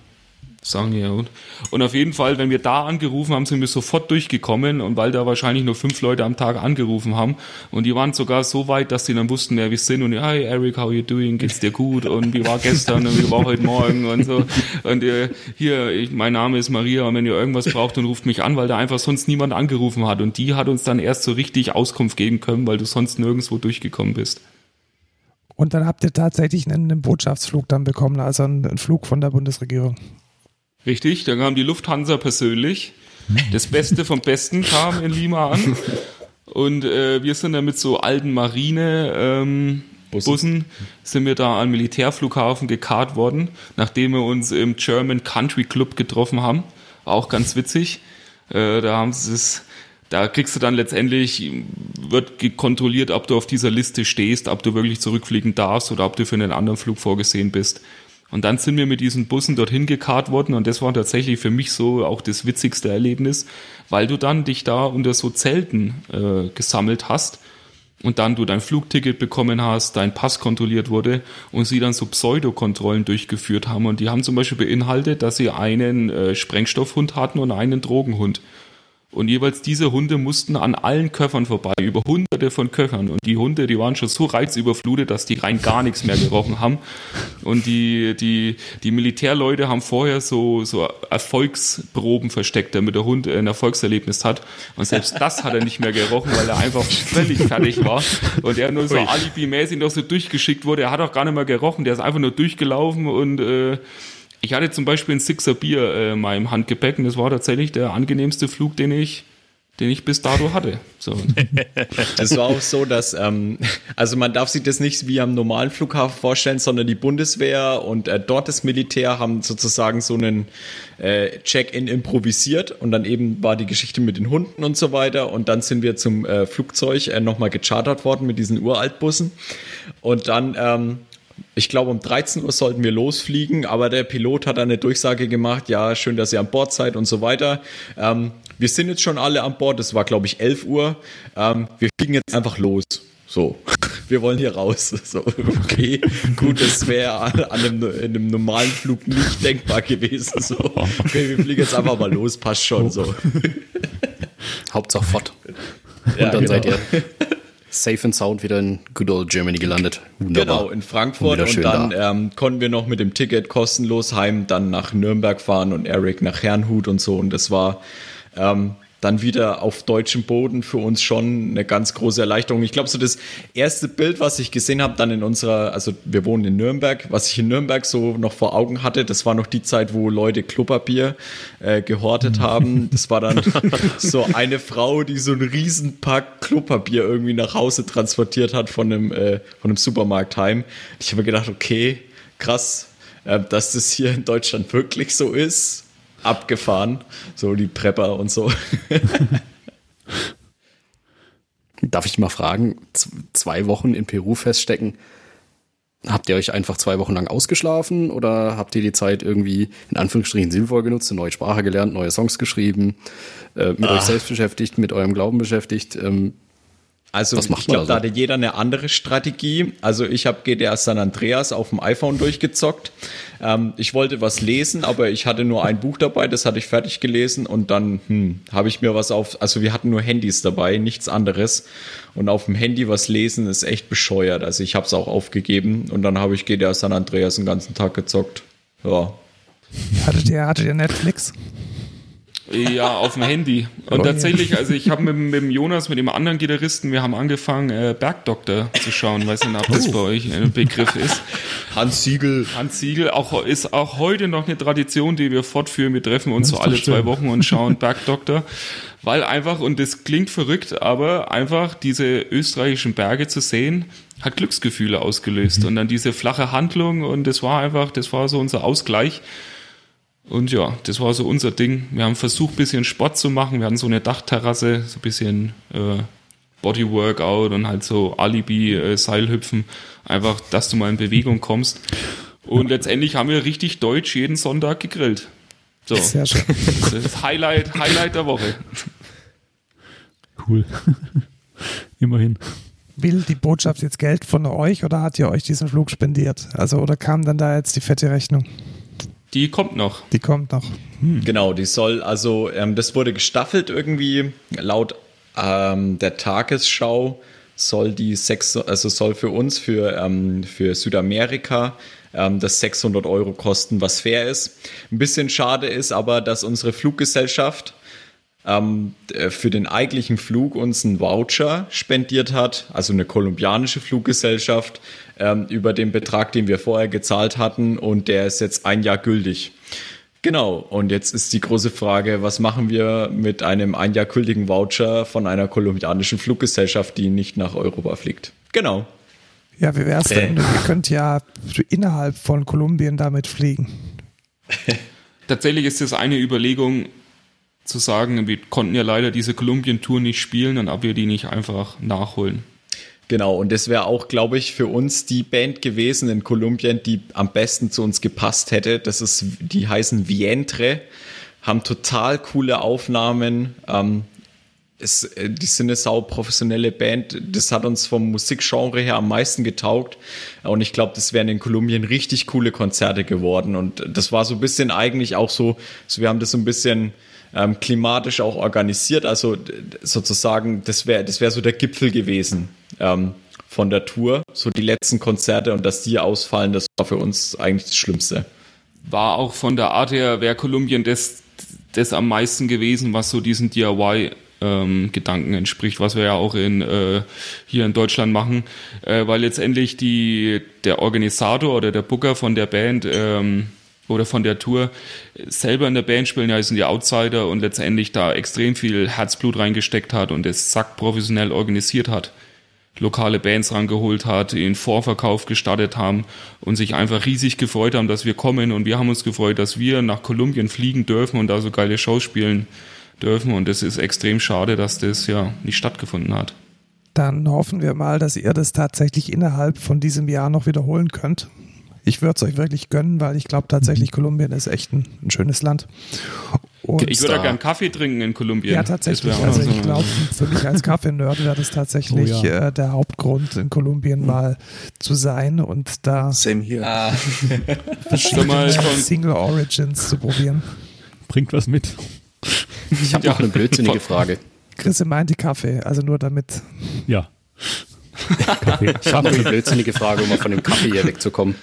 sagen ja. Und, und auf jeden Fall, wenn wir da angerufen haben, sind wir sofort durchgekommen und weil da wahrscheinlich nur fünf Leute am Tag angerufen haben und die waren sogar so weit, dass sie dann wussten, wer wir sind und hi Eric, how you doing, geht's dir gut und wie war gestern und wie war heute Morgen und so und äh, hier, ich, mein Name ist Maria und wenn ihr irgendwas braucht, dann ruft mich an, weil da einfach sonst niemand angerufen hat und die hat uns dann erst so richtig Auskunft geben können, weil du sonst nirgendwo durchgekommen bist. Und dann habt ihr tatsächlich einen, einen Botschaftsflug dann bekommen, also einen, einen Flug von der Bundesregierung. Richtig, da kam die Lufthansa persönlich. Das Beste vom Besten kam in Lima an. Und äh, wir sind dann mit so alten Marine ähm, Bussen. Bussen sind wir da am Militärflughafen gekarrt worden, nachdem wir uns im German Country Club getroffen haben. War auch ganz witzig. Äh, da haben sie es, da kriegst du dann letztendlich, wird kontrolliert, ob du auf dieser Liste stehst, ob du wirklich zurückfliegen darfst oder ob du für einen anderen Flug vorgesehen bist. Und dann sind wir mit diesen Bussen dorthin gekarrt worden und das war tatsächlich für mich so auch das witzigste Erlebnis, weil du dann dich da unter so Zelten äh, gesammelt hast und dann du dein Flugticket bekommen hast, dein Pass kontrolliert wurde und sie dann so Pseudokontrollen durchgeführt haben und die haben zum Beispiel beinhaltet, dass sie einen äh, Sprengstoffhund hatten und einen Drogenhund. Und jeweils diese Hunde mussten an allen Köffern vorbei, über hunderte von Köffern. Und die Hunde, die waren schon so reizüberflutet, dass die rein gar nichts mehr gerochen haben. Und die, die, die Militärleute haben vorher so, so Erfolgsproben versteckt, damit der Hund ein Erfolgserlebnis hat. Und selbst das hat er nicht mehr gerochen, weil er einfach völlig fertig war. Und er nur so alibimäßig noch so durchgeschickt wurde. Er hat auch gar nicht mehr gerochen, der ist einfach nur durchgelaufen und äh, ich hatte zum Beispiel ein Sixer Bier äh, in meinem Handgepäck und das war tatsächlich der angenehmste Flug, den ich den ich bis dato hatte. So. Es war auch so, dass, ähm, also man darf sich das nicht wie am normalen Flughafen vorstellen, sondern die Bundeswehr und äh, dort das Militär haben sozusagen so einen äh, Check-in improvisiert und dann eben war die Geschichte mit den Hunden und so weiter und dann sind wir zum äh, Flugzeug äh, nochmal gechartert worden mit diesen Uraltbussen und dann ähm, ich glaube, um 13 Uhr sollten wir losfliegen, aber der Pilot hat eine Durchsage gemacht, ja, schön, dass ihr an Bord seid und so weiter. Ähm, wir sind jetzt schon alle an Bord, es war, glaube ich, 11 Uhr. Ähm, wir fliegen jetzt einfach los. So, wir wollen hier raus. So, okay, gut, das wäre an, einem, in einem normalen Flug nicht denkbar gewesen. So, okay, wir fliegen jetzt einfach mal los, passt schon so. Hauptsache fort. Und ja, dann genau. seid ihr safe and sound wieder in good old Germany gelandet. Wunderbar. Genau, in Frankfurt und, und dann da. ähm, konnten wir noch mit dem Ticket kostenlos heim dann nach Nürnberg fahren und Eric nach Herrnhut und so und das war ähm, dann wieder auf deutschem Boden für uns schon eine ganz große Erleichterung. Ich glaube, so das erste Bild, was ich gesehen habe, dann in unserer, also wir wohnen in Nürnberg, was ich in Nürnberg so noch vor Augen hatte, das war noch die Zeit, wo Leute Klopapier äh, gehortet mhm. haben. Das war dann so eine Frau, die so einen Riesenpack Klopapier irgendwie nach Hause transportiert hat von einem, äh, von einem Supermarkt heim. Ich habe mir gedacht, okay, krass, äh, dass das hier in Deutschland wirklich so ist abgefahren. So die Prepper und so. Darf ich mal fragen, zwei Wochen in Peru feststecken, habt ihr euch einfach zwei Wochen lang ausgeschlafen oder habt ihr die Zeit irgendwie in Anführungsstrichen sinnvoll genutzt, eine neue Sprache gelernt, neue Songs geschrieben, äh, mit Ach. euch selbst beschäftigt, mit eurem Glauben beschäftigt? Ähm, also ich glaube, da hatte jeder eine andere Strategie. Also ich habe GTA San Andreas auf dem iPhone durchgezockt. Ähm, ich wollte was lesen, aber ich hatte nur ein Buch dabei, das hatte ich fertig gelesen und dann hm, habe ich mir was auf, also wir hatten nur Handys dabei, nichts anderes. Und auf dem Handy was lesen ist echt bescheuert. Also ich habe es auch aufgegeben und dann habe ich GTA San Andreas den ganzen Tag gezockt. Ja. Hattet ihr, hattet ihr Netflix? Ja, auf dem Handy. Und oh, tatsächlich, also ich habe mit, mit dem Jonas, mit dem anderen Gitarristen, wir haben angefangen, äh, Bergdoktor zu schauen. Weiß nicht, ob das oh. bei euch ein Begriff ist. Hans Siegel. Hans Siegel auch, ist auch heute noch eine Tradition, die wir fortführen. Wir treffen uns so alle zwei Wochen und schauen Bergdoktor. Weil einfach, und das klingt verrückt, aber einfach diese österreichischen Berge zu sehen, hat Glücksgefühle ausgelöst. Mhm. Und dann diese flache Handlung und das war einfach, das war so unser Ausgleich. Und ja, das war so unser Ding. Wir haben versucht, ein bisschen Sport zu machen. Wir hatten so eine Dachterrasse, so ein bisschen äh, Bodyworkout und halt so Alibi-Seilhüpfen. Äh, Einfach, dass du mal in Bewegung kommst. Und letztendlich haben wir richtig deutsch jeden Sonntag gegrillt. So. Sehr schön. Das ist Highlight, Highlight der Woche. Cool. Immerhin. Will die Botschaft jetzt Geld von euch oder hat ihr euch diesen Flug spendiert? Also, oder kam dann da jetzt die fette Rechnung? Die kommt noch. Die kommt noch. Hm. Genau, die soll, also ähm, das wurde gestaffelt irgendwie. Laut ähm, der Tagesschau soll die sechs, also soll für uns, für, ähm, für Südamerika, ähm, das 600 Euro kosten, was fair ist. Ein bisschen schade ist aber, dass unsere Fluggesellschaft ähm, äh, für den eigentlichen Flug uns einen Voucher spendiert hat, also eine kolumbianische Fluggesellschaft, ähm, über den Betrag, den wir vorher gezahlt hatten und der ist jetzt ein Jahr gültig. Genau, und jetzt ist die große Frage, was machen wir mit einem ein Jahr gültigen Voucher von einer kolumbianischen Fluggesellschaft, die nicht nach Europa fliegt? Genau. Ja, wie wäre es denn? Äh. Ihr könnt ja innerhalb von Kolumbien damit fliegen. Tatsächlich ist das eine Überlegung, zu sagen, wir konnten ja leider diese Kolumbien-Tour nicht spielen, und ob wir die nicht einfach nachholen. Genau, und das wäre auch, glaube ich, für uns die Band gewesen in Kolumbien, die am besten zu uns gepasst hätte. Das ist, die heißen Vientre, haben total coole Aufnahmen. Ähm, es, äh, die sind eine sau professionelle Band. Das hat uns vom Musikgenre her am meisten getaugt. Und ich glaube, das wären in Kolumbien richtig coole Konzerte geworden. Und das war so ein bisschen eigentlich auch so, so wir haben das so ein bisschen ähm, klimatisch auch organisiert. Also sozusagen, das wäre das wäre so der Gipfel gewesen ähm, von der Tour. So die letzten Konzerte und dass die ausfallen, das war für uns eigentlich das Schlimmste. War auch von der Art her, wäre Kolumbien das, das am meisten gewesen, was so diesen DIY ähm, Gedanken entspricht, was wir ja auch in äh, hier in Deutschland machen, äh, weil letztendlich die der Organisator oder der Booker von der Band ähm, oder von der Tour. Selber in der Band spielen, ja, sind die Outsider und letztendlich da extrem viel Herzblut reingesteckt hat und es zack professionell organisiert hat, lokale Bands rangeholt hat, den Vorverkauf gestartet haben und sich einfach riesig gefreut haben, dass wir kommen. Und wir haben uns gefreut, dass wir nach Kolumbien fliegen dürfen und da so geile Shows spielen dürfen. Und es ist extrem schade, dass das ja nicht stattgefunden hat. Dann hoffen wir mal, dass ihr das tatsächlich innerhalb von diesem Jahr noch wiederholen könnt ich würde es euch wirklich gönnen, weil ich glaube tatsächlich, mhm. Kolumbien ist echt ein, ein schönes Land. Und ich würde da gern Kaffee trinken in Kolumbien. Ja, tatsächlich. Also ich glaube, für mich als Kaffee-Nerd wäre das tatsächlich oh, ja. äh, der Hauptgrund, in Kolumbien mhm. mal zu sein und da Same hier. Ah. verschiedene Single Origins zu probieren. Bringt was mit. Ich habe ja. noch eine blödsinnige Frage. Chris meinte Kaffee, also nur damit. Ja. Kaffee. Ich habe eine blödsinnige Frage, um mal von dem Kaffee hier wegzukommen.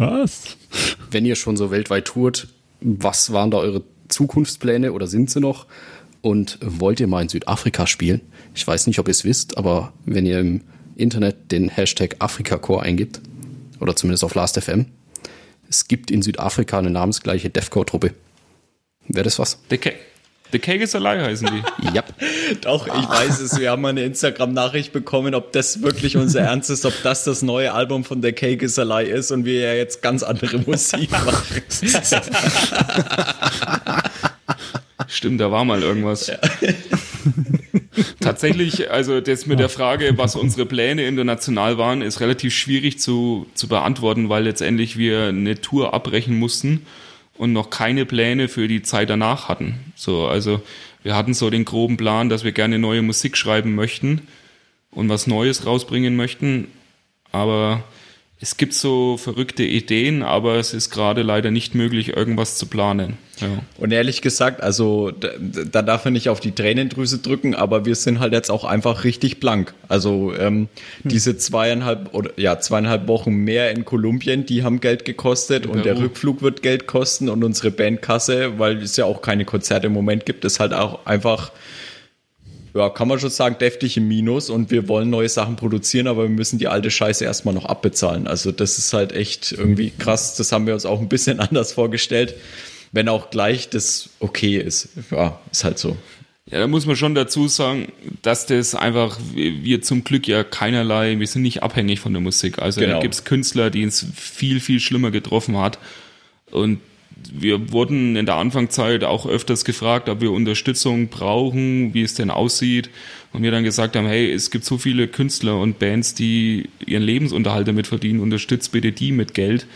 Was? Wenn ihr schon so weltweit tourt, was waren da eure Zukunftspläne oder sind sie noch? Und wollt ihr mal in Südafrika spielen? Ich weiß nicht, ob ihr es wisst, aber wenn ihr im Internet den Hashtag AfrikaCore eingibt, oder zumindest auf Last.fm, es gibt in Südafrika eine namensgleiche Defcore-Truppe. Wäre das was? The, The Cake is a Lie heißen die. ja. Doch, ich weiß es. Wir haben eine Instagram-Nachricht bekommen, ob das wirklich unser Ernst ist, ob das das neue Album von The Cake is a Lie ist und wir ja jetzt ganz andere Musik machen. Stimmt, da war mal irgendwas. Ja. Tatsächlich, also das mit der Frage, was unsere Pläne international waren, ist relativ schwierig zu, zu beantworten, weil letztendlich wir eine Tour abbrechen mussten und noch keine Pläne für die Zeit danach hatten. So, also wir hatten so den groben Plan, dass wir gerne neue Musik schreiben möchten und was Neues rausbringen möchten, aber es gibt so verrückte Ideen, aber es ist gerade leider nicht möglich, irgendwas zu planen. Ja. Und ehrlich gesagt, also da, da darf man nicht auf die Tränendrüse drücken, aber wir sind halt jetzt auch einfach richtig blank. Also ähm, hm. diese zweieinhalb oder ja zweieinhalb Wochen mehr in Kolumbien, die haben Geld gekostet und der Rückflug wird Geld kosten und unsere Bandkasse, weil es ja auch keine Konzerte im Moment gibt, ist halt auch einfach ja, kann man schon sagen, deftig im Minus und wir wollen neue Sachen produzieren, aber wir müssen die alte Scheiße erstmal noch abbezahlen. Also das ist halt echt irgendwie krass. Das haben wir uns auch ein bisschen anders vorgestellt, wenn auch gleich das okay ist. Ja, ist halt so. Ja, da muss man schon dazu sagen, dass das einfach, wir zum Glück ja keinerlei, wir sind nicht abhängig von der Musik. Also genau. da gibt es Künstler, die es viel, viel schlimmer getroffen hat. Und wir wurden in der Anfangszeit auch öfters gefragt, ob wir Unterstützung brauchen, wie es denn aussieht. Und wir dann gesagt haben, hey, es gibt so viele Künstler und Bands, die ihren Lebensunterhalt damit verdienen, unterstützt bitte die mit Geld.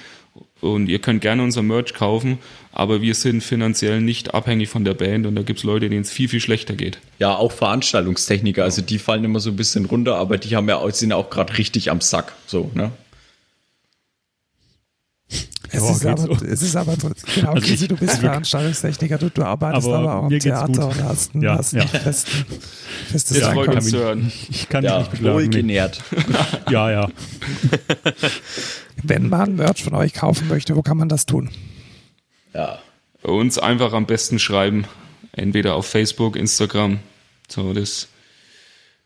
Und ihr könnt gerne unser Merch kaufen, aber wir sind finanziell nicht abhängig von der Band und da gibt es Leute, denen es viel, viel schlechter geht. Ja, auch Veranstaltungstechniker, also die fallen immer so ein bisschen runter, aber die haben ja, sind ja auch gerade richtig am Sack. So, ne? Es, ja, ist, aber, so. es ist aber, genau, also Kisi, du bist also Veranstaltungstechniker, du, du arbeitest aber, aber auch im Theater und hast, ja, hast ja. ein festen, festes ja, Einkommen. Ich kann ja, mich nicht beklagen. genährt. ja, ja. Wenn man Merch von euch kaufen möchte, wo kann man das tun? Ja. Uns einfach am besten schreiben. Entweder auf Facebook, Instagram. So, das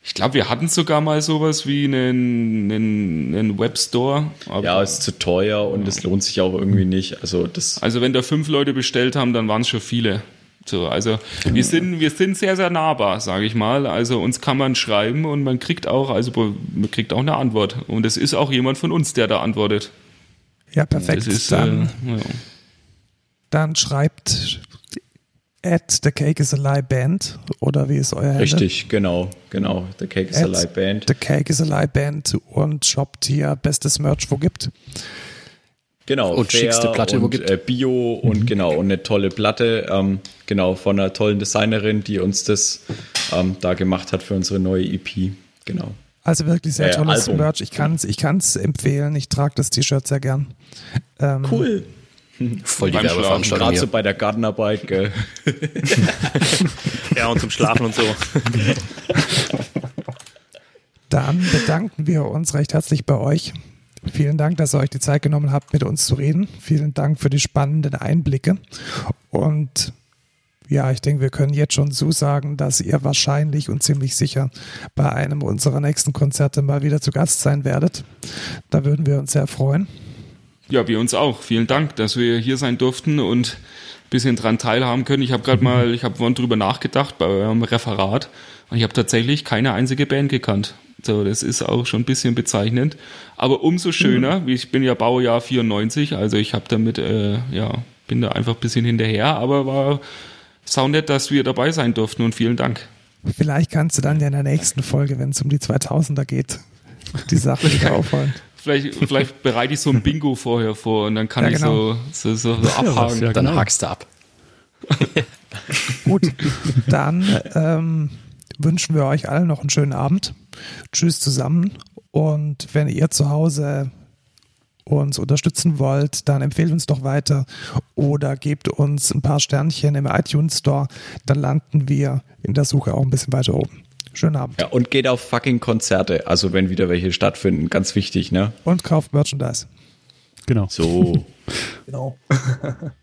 ich glaube, wir hatten sogar mal sowas wie einen, einen, einen Webstore. ja, ist zu teuer und es lohnt sich auch irgendwie nicht. Also, das also wenn da fünf Leute bestellt haben, dann waren es schon viele. So, also wir sind, wir sind sehr, sehr nahbar, sage ich mal. Also uns kann man schreiben und man kriegt auch, also man kriegt auch eine Antwort. Und es ist auch jemand von uns, der da antwortet. Ja, perfekt. Ist, dann, äh, ja. dann schreibt at The Cake is a Lie Band oder wie ist euer Handle? Richtig, genau, genau. The Cake is at a Lie Band. The Cake is a Lie Band und shoppt hier bestes Merch, wo gibt. Genau, und schickste Platte, und, wo gibt. Äh, Bio und mhm. genau, und eine tolle Platte, ähm, genau, von einer tollen Designerin, die uns das ähm, da gemacht hat für unsere neue EP. Genau. Also wirklich sehr äh, tolles Album. Merch. Ich kann es ich kann's empfehlen. Ich trage das T-Shirt sehr gern. Ähm, cool. Voll die Werbeveranstaltung. Gerade so bei der Gartenarbeit, gell? ja, und zum Schlafen und so. Dann bedanken wir uns recht herzlich bei euch. Vielen Dank, dass ihr euch die Zeit genommen habt, mit uns zu reden. Vielen Dank für die spannenden Einblicke. Und ja, ich denke, wir können jetzt schon zusagen, dass ihr wahrscheinlich und ziemlich sicher bei einem unserer nächsten Konzerte mal wieder zu Gast sein werdet. Da würden wir uns sehr freuen. Ja, wir uns auch. Vielen Dank, dass wir hier sein durften und ein bisschen dran teilhaben können. Ich habe gerade mal, ich habe vorhin drüber nachgedacht bei eurem Referat und ich habe tatsächlich keine einzige Band gekannt. So, das ist auch schon ein bisschen bezeichnend. Aber umso schöner, mhm. ich bin ja Baujahr 94, also ich habe damit, äh, ja, bin da einfach ein bisschen hinterher, aber war saunett, dass wir dabei sein durften und vielen Dank. Vielleicht kannst du dann ja in der nächsten Folge, wenn es um die 2000er geht, die Sache wieder aufholen. Vielleicht, vielleicht bereite ich so ein Bingo vorher vor und dann kann ja, genau. ich so, so, so, so abhaken. Ja, dann genau. hakst du ab. Gut, dann ähm, wünschen wir euch allen noch einen schönen Abend. Tschüss zusammen. Und wenn ihr zu Hause uns unterstützen wollt, dann empfehlt uns doch weiter oder gebt uns ein paar Sternchen im iTunes Store. Dann landen wir in der Suche auch ein bisschen weiter oben. Schönen Abend. Ja, und geht auf fucking Konzerte, also wenn wieder welche stattfinden, ganz wichtig, ne? Und kauft Merchandise. Genau. So. genau.